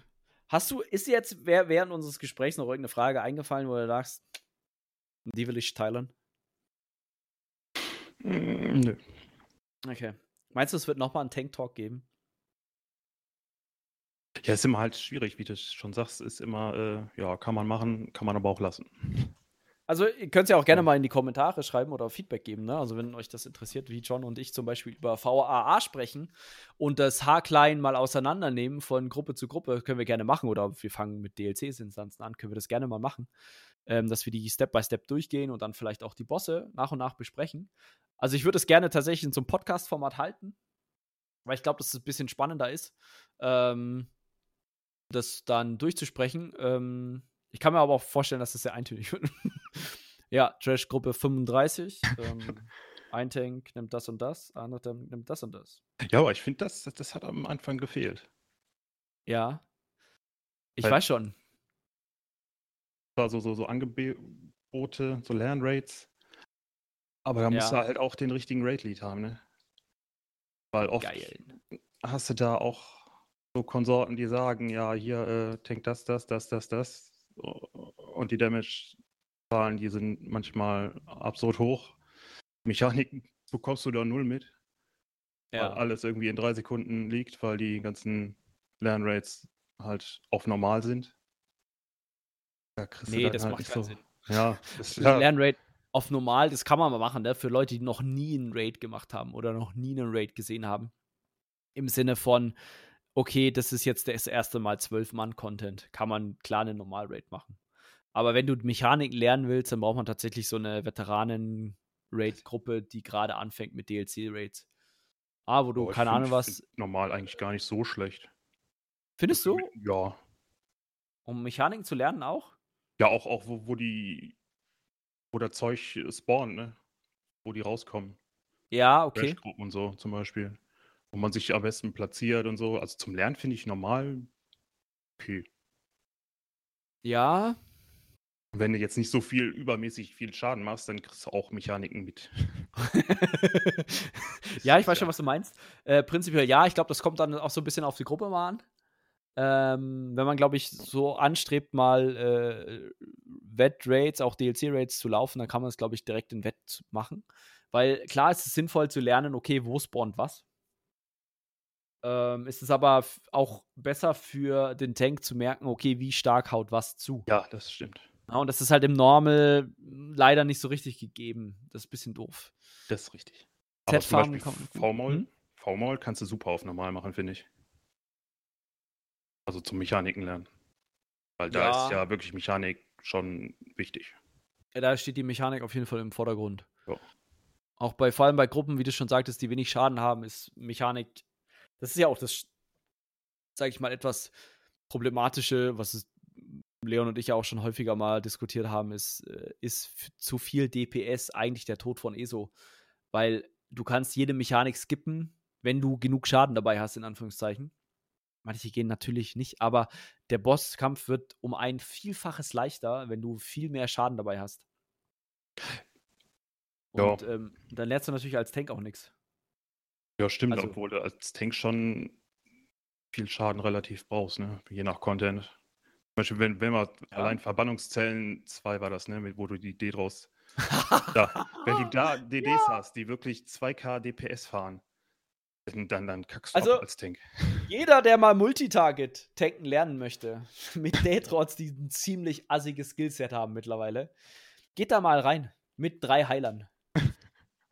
Speaker 1: Hast du, ist jetzt während unseres Gesprächs noch irgendeine Frage eingefallen, wo du sagst, die will ich teilen.
Speaker 2: Mm, nö.
Speaker 1: Okay. Meinst du, es wird nochmal einen Tank Talk geben?
Speaker 2: Ja, ist immer halt schwierig, wie du schon sagst, ist immer, äh, ja, kann man machen, kann man aber auch lassen.
Speaker 1: Also, ihr könnt es ja auch gerne mal in die Kommentare schreiben oder Feedback geben, ne? Also, wenn euch das interessiert, wie John und ich zum Beispiel über VAA sprechen und das H-Klein mal auseinandernehmen von Gruppe zu Gruppe, können wir gerne machen. Oder wir fangen mit DLCs-Instanzen an, können wir das gerne mal machen ähm, dass wir die Step by Step durchgehen und dann vielleicht auch die Bosse nach und nach besprechen. Also ich würde es gerne tatsächlich in so einem Podcast-Format halten, weil ich glaube, dass es ein bisschen spannender ist, ähm, das dann durchzusprechen. Ähm, ich kann mir aber auch vorstellen, dass es das sehr eintönig *laughs* wird. ja, Trash-Gruppe 35. ähm, *laughs* ein Tank nimmt das und das, andere nimmt das und das.
Speaker 2: Ja, aber ich finde, das, das hat am Anfang gefehlt.
Speaker 1: Ja. Ich Weil, weiß schon
Speaker 2: so, so, so Angebote, so Lernrates. Aber da ja. musst du halt auch den richtigen Rate-Lead haben, ne? Weil oft, Geil. hast du da auch so Konsorten, die sagen, ja, hier äh, tankt das, das, das, das, das. Und die Damage-Zahlen, die sind manchmal absurd hoch. Mechaniken bekommst du da null mit. Ja. Weil alles irgendwie in drei Sekunden liegt, weil die ganzen Lernrates halt auf normal sind.
Speaker 1: Da nee, das halt macht keinen so. Sinn.
Speaker 2: Ja,
Speaker 1: das, ja. Lernrate auf normal, das kann man mal machen, ne? Für Leute, die noch nie einen Raid gemacht haben oder noch nie einen Raid gesehen haben. Im Sinne von, okay, das ist jetzt das erste Mal 12-Mann-Content. Kann man klar einen Normal-Raid machen. Aber wenn du Mechaniken lernen willst, dann braucht man tatsächlich so eine Veteranen-Raid-Gruppe, die gerade anfängt mit DLC-Raids. Ah, wo du, oh, keine Ahnung was.
Speaker 2: Normal eigentlich gar nicht so schlecht.
Speaker 1: Findest du?
Speaker 2: Ja.
Speaker 1: Um Mechaniken zu lernen auch?
Speaker 2: Ja, auch, auch wo, wo die, wo der Zeug spawnt, ne? Wo die rauskommen.
Speaker 1: Ja, okay.
Speaker 2: Gruppen und so zum Beispiel. Wo man sich am besten platziert und so. Also zum Lernen finde ich normal okay.
Speaker 1: Ja.
Speaker 2: Wenn du jetzt nicht so viel übermäßig viel Schaden machst, dann kriegst du auch Mechaniken mit. *laughs*
Speaker 1: ja, ich weiß schon, was du meinst. Äh, prinzipiell ja, ich glaube, das kommt dann auch so ein bisschen auf die Gruppe mal an. Ähm, wenn man, glaube ich, so anstrebt, mal äh, Wett-Raids, auch DLC-Raids zu laufen, dann kann man es, glaube ich, direkt in Wett machen. Weil klar ist es sinnvoll zu lernen, okay, wo spawnt was. Ähm, ist es aber auch besser für den Tank zu merken, okay, wie stark haut was zu.
Speaker 2: Ja, das stimmt.
Speaker 1: Ja, und das ist halt im Normal leider nicht so richtig gegeben. Das ist ein bisschen doof.
Speaker 2: Das ist richtig. Aber zum Beispiel V-Maul, hm? Kannst du super auf normal machen, finde ich. Also zum Mechaniken lernen. Weil da ja. ist ja wirklich Mechanik schon wichtig.
Speaker 1: Ja, da steht die Mechanik auf jeden Fall im Vordergrund. Ja. Auch bei, vor allem bei Gruppen, wie du schon sagtest, die wenig Schaden haben, ist Mechanik. Das ist ja auch das, sage ich mal, etwas problematische, was es Leon und ich ja auch schon häufiger mal diskutiert haben, ist, äh, ist zu viel DPS eigentlich der Tod von ESO. Weil du kannst jede Mechanik skippen, wenn du genug Schaden dabei hast, in Anführungszeichen. Manche gehen natürlich nicht, aber der Bosskampf wird um ein Vielfaches leichter, wenn du viel mehr Schaden dabei hast. Und ja. ähm, dann lernst du natürlich als Tank auch nichts.
Speaker 2: Ja, stimmt, also, obwohl du als Tank schon viel Schaden relativ brauchst, ne? Je nach Content. Zum Beispiel, wenn, wenn man ja. allein Verbannungszellen 2 war das, ne, wo du die D draus. *laughs* da, wenn du da DDs ja. hast, die wirklich 2K DPS fahren, dann, dann kackst du
Speaker 1: also, als Tank. Jeder, der mal Multitarget tanken lernen möchte, *laughs* mit Daytrots, die ein ziemlich assiges Skillset haben mittlerweile, geht da mal rein. Mit drei Heilern. *laughs*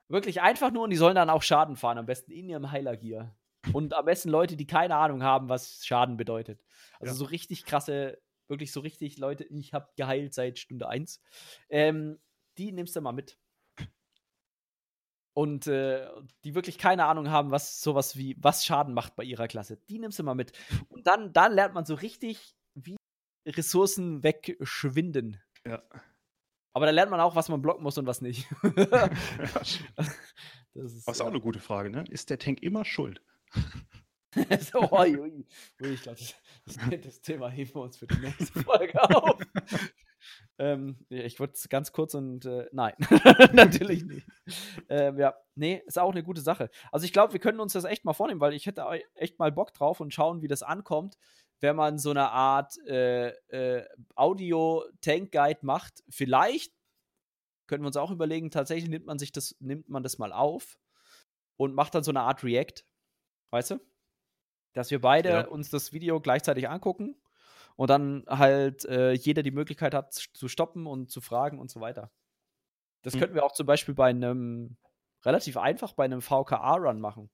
Speaker 1: Wirklich einfach nur und die sollen dann auch Schaden fahren, am besten in ihrem Heiler-Gear. Und am besten Leute, die keine Ahnung haben, was Schaden bedeutet. Also ja. so richtig krasse, wirklich so richtig Leute, ich habe geheilt seit Stunde 1. Ähm, die nimmst du mal mit und äh, die wirklich keine Ahnung haben, was sowas wie, was Schaden macht bei ihrer Klasse. Die nimmst du mal mit. Und dann, dann lernt man so richtig, wie Ressourcen wegschwinden.
Speaker 2: Ja.
Speaker 1: Aber da lernt man auch, was man blocken muss und was nicht.
Speaker 2: ja, *laughs* *laughs* das ist, was ja. auch eine gute Frage, ne? Ist der Tank immer schuld?
Speaker 1: so, *laughs* ui, ui. Ich glaube, das, das, Thema heben wir uns für die nächste Folge auf. Ähm, ich würde es ganz kurz und äh, nein, *laughs* natürlich nicht. Ähm, ja, nee, ist auch eine gute Sache. Also ich glaube, wir können uns das echt mal vornehmen, weil ich hätte echt mal Bock drauf und schauen, wie das ankommt, wenn man so eine Art äh, äh, Audio-Tank-Guide macht. Vielleicht können wir uns auch überlegen, tatsächlich nimmt man sich das, nimmt man das mal auf und macht dann so eine Art React. Weißt du? Dass wir beide ja. uns das Video gleichzeitig angucken und dann halt äh, jeder die Möglichkeit hat zu stoppen und zu fragen und so weiter. Das mhm. könnten wir auch zum Beispiel bei einem relativ einfach bei einem VKA-Run machen.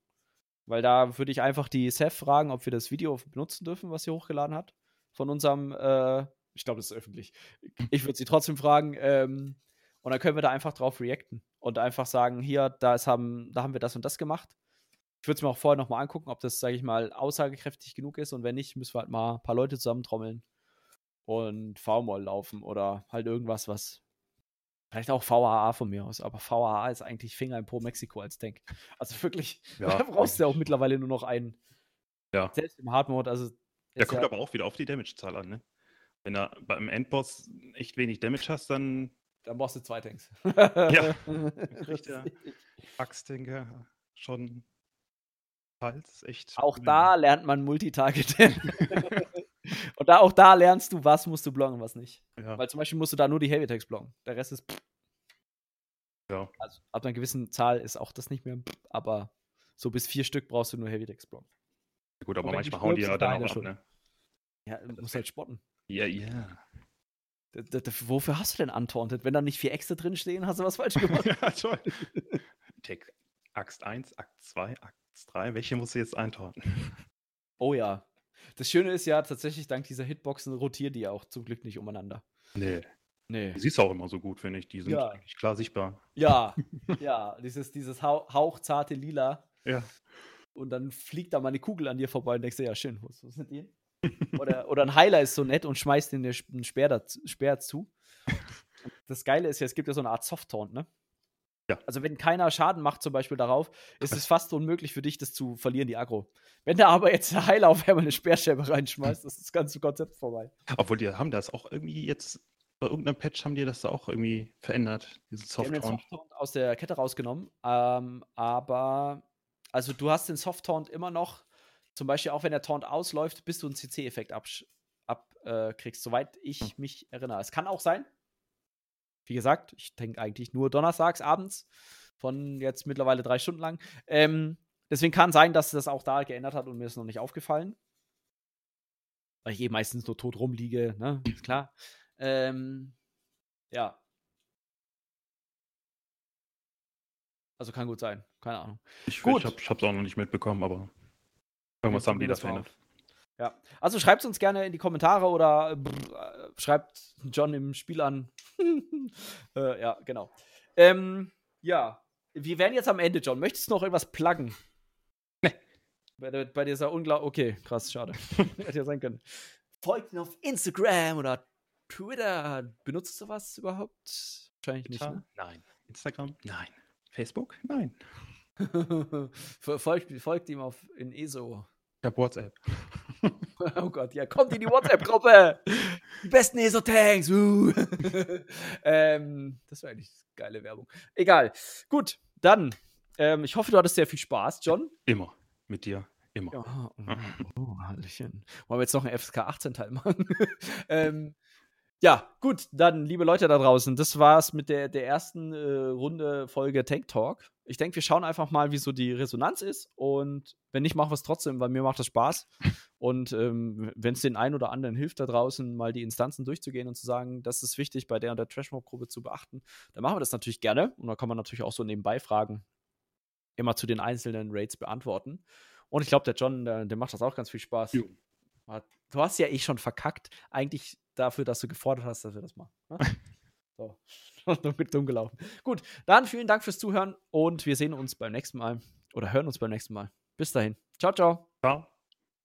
Speaker 1: Weil da würde ich einfach die Seth fragen, ob wir das Video benutzen dürfen, was sie hochgeladen hat. Von unserem, äh, ich glaube, das ist öffentlich. Ich würde sie trotzdem fragen. Ähm, und dann können wir da einfach drauf reacten und einfach sagen, hier, da, ist, haben, da haben wir das und das gemacht. Ich würde es mir auch vorher nochmal angucken, ob das, sage ich mal, aussagekräftig genug ist. Und wenn nicht, müssen wir halt mal ein paar Leute zusammentrommeln und V-Moll laufen oder halt irgendwas, was. Vielleicht auch VAA von mir aus, aber VAA ist eigentlich Finger in Pro Mexiko als Tank. *laughs* Also wirklich, ja, da brauchst du ja auch mittlerweile nur noch einen.
Speaker 2: Ja.
Speaker 1: Selbst im Hard Mode, also.
Speaker 2: Der kommt ja, aber auch wieder auf die Damage-Zahl an, ne? Wenn du beim Endboss echt wenig Damage hast, dann.
Speaker 1: Dann brauchst du zwei Tanks.
Speaker 2: ja. *laughs* Richtig. Axttanker schon Teils echt.
Speaker 1: Auch da lernt man Multitargeting. *laughs* und da, auch da lernst du, was musst du blocken und was nicht.
Speaker 2: Ja.
Speaker 1: Weil zum Beispiel musst du da nur die Heavy Attacks blocken. Der Rest ist.
Speaker 2: ja.
Speaker 1: Also ab einer gewissen Zahl ist auch das nicht mehr. Aber so bis vier Stück brauchst du nur Heavy Attacks blocken.
Speaker 2: Gut, aber manchmal hauen die ja dann auch ab, ne?
Speaker 1: Ja, du musst halt spotten.
Speaker 2: Ja, ja.
Speaker 1: D d d- wofür hast du denn Untaunted? Wenn da nicht vier Äxte drin stehen, hast du was falsch gemacht. *laughs*
Speaker 2: ja, toll. Take Axt 1, Akt 2, Akt 3. Welche musst du jetzt eintauchen?
Speaker 1: oh ja. Das Schöne ist ja tatsächlich, dank dieser Hitboxen rotieren die ja auch zum Glück nicht umeinander.
Speaker 2: Nee.
Speaker 1: Nee.
Speaker 2: Die siehst du auch immer so gut, finde ich. Die sind
Speaker 1: Ja.
Speaker 2: eigentlich klar sichtbar.
Speaker 1: Ja, *laughs* ja, dieses, dieses hau hauchzarte Lila.
Speaker 2: Ja.
Speaker 1: Und dann fliegt da mal eine Kugel an dir vorbei und denkst dir, ja, schön, was was sind die? Oder, oder ein Heiler ist so nett und schmeißt dir einen Speer, daz- Speer zu. *laughs* Das Geile ist ja, es gibt ja so eine Art Soft-Taunt, ne?
Speaker 2: Ja.
Speaker 1: Also, wenn keiner Schaden macht, zum Beispiel darauf, ist es fast unmöglich für dich, das zu verlieren, die Aggro. Wenn da aber jetzt *laughs* der Heiler auf einmal eine Speerscheibe reinschmeißt, ist das ganze Konzept vorbei.
Speaker 2: Obwohl, die haben das auch irgendwie jetzt, bei irgendeinem Patch haben die das da auch irgendwie verändert, diesen
Speaker 1: Die haben den
Speaker 2: Soft-Taunt.
Speaker 1: Aus der Kette rausgenommen, ähm, aber also du hast den Soft-Taunt immer noch, zum Beispiel auch wenn der Taunt ausläuft, bis du einen CC-Effekt abkriegst, ab, äh, soweit ich
Speaker 2: Hm.
Speaker 1: mich erinnere. Es kann auch sein, wie gesagt, ich denke eigentlich nur donnerstags abends von jetzt mittlerweile drei Stunden lang. Ähm, deswegen kann sein, dass das auch da geändert hat und mir ist noch nicht aufgefallen. Weil ich eh meistens nur tot rumliege, ne? Ist klar. Ähm, ja. Also kann gut sein. Keine Ahnung.
Speaker 2: Ich,
Speaker 1: Gut.
Speaker 2: ich, hab, ich hab's auch noch nicht mitbekommen, aber irgendwas haben die da verändert.
Speaker 1: Ja. Also schreibt uns gerne in die Kommentare oder äh, brr, äh, schreibt John im Spiel an. *laughs* äh, ja, genau. Ähm, ja. Wir wären jetzt am Ende, John. Möchtest du noch irgendwas pluggen?
Speaker 2: Nee.
Speaker 1: Bei, bei dieser unglaublich. Okay, krass, schade. *laughs* Hätte ja sein können. Folgt ihn auf Instagram oder Twitter. Benutzt du was überhaupt? Wahrscheinlich nicht,
Speaker 2: Twitter?
Speaker 1: ne?
Speaker 2: Nein. Instagram? Nein. Facebook? Nein. *laughs*
Speaker 1: folgt, folgt ihm auf in ESO.
Speaker 2: Ich hab WhatsApp. *laughs*
Speaker 1: Oh Gott, ja, kommt in die WhatsApp-Gruppe. Die besten ESO-Tanks. Uh. *laughs* ähm, das wäre eigentlich geile Werbung. Egal. Gut, dann. Ähm, ich hoffe, du hattest sehr viel Spaß, John.
Speaker 2: Immer. Mit dir. Immer.
Speaker 1: Ja, oh, oh, Hallöchen. Wollen wir jetzt noch einen FSK 18-Teil machen? *laughs* ähm, ja, gut, dann, liebe Leute da draußen, das war's mit der, der ersten äh, Runde Folge Tank Talk. Ich denke, wir schauen einfach mal, wie so die Resonanz ist. Und wenn nicht, machen wir es trotzdem, weil mir macht das Spaß. *laughs* Und ähm, wenn es den einen oder anderen hilft, da draußen mal die Instanzen durchzugehen und zu sagen, das ist wichtig, bei der und der Trashmob-Gruppe zu beachten, dann machen wir das natürlich gerne. Und da kann man natürlich auch so nebenbei Fragen immer zu den einzelnen Raids beantworten. Und ich glaube, der John, der, dem macht das auch ganz viel Spaß. Hat- Du hast ja eh schon verkackt, eigentlich dafür, dass du gefordert hast, dass wir das machen. ne? *laughs* so, *laughs* nur mit dumm gelaufen. Gut, dann vielen Dank fürs Zuhören und wir sehen uns beim nächsten Mal oder hören uns beim nächsten Mal. Bis dahin. Ciao, ciao.
Speaker 2: Ciao.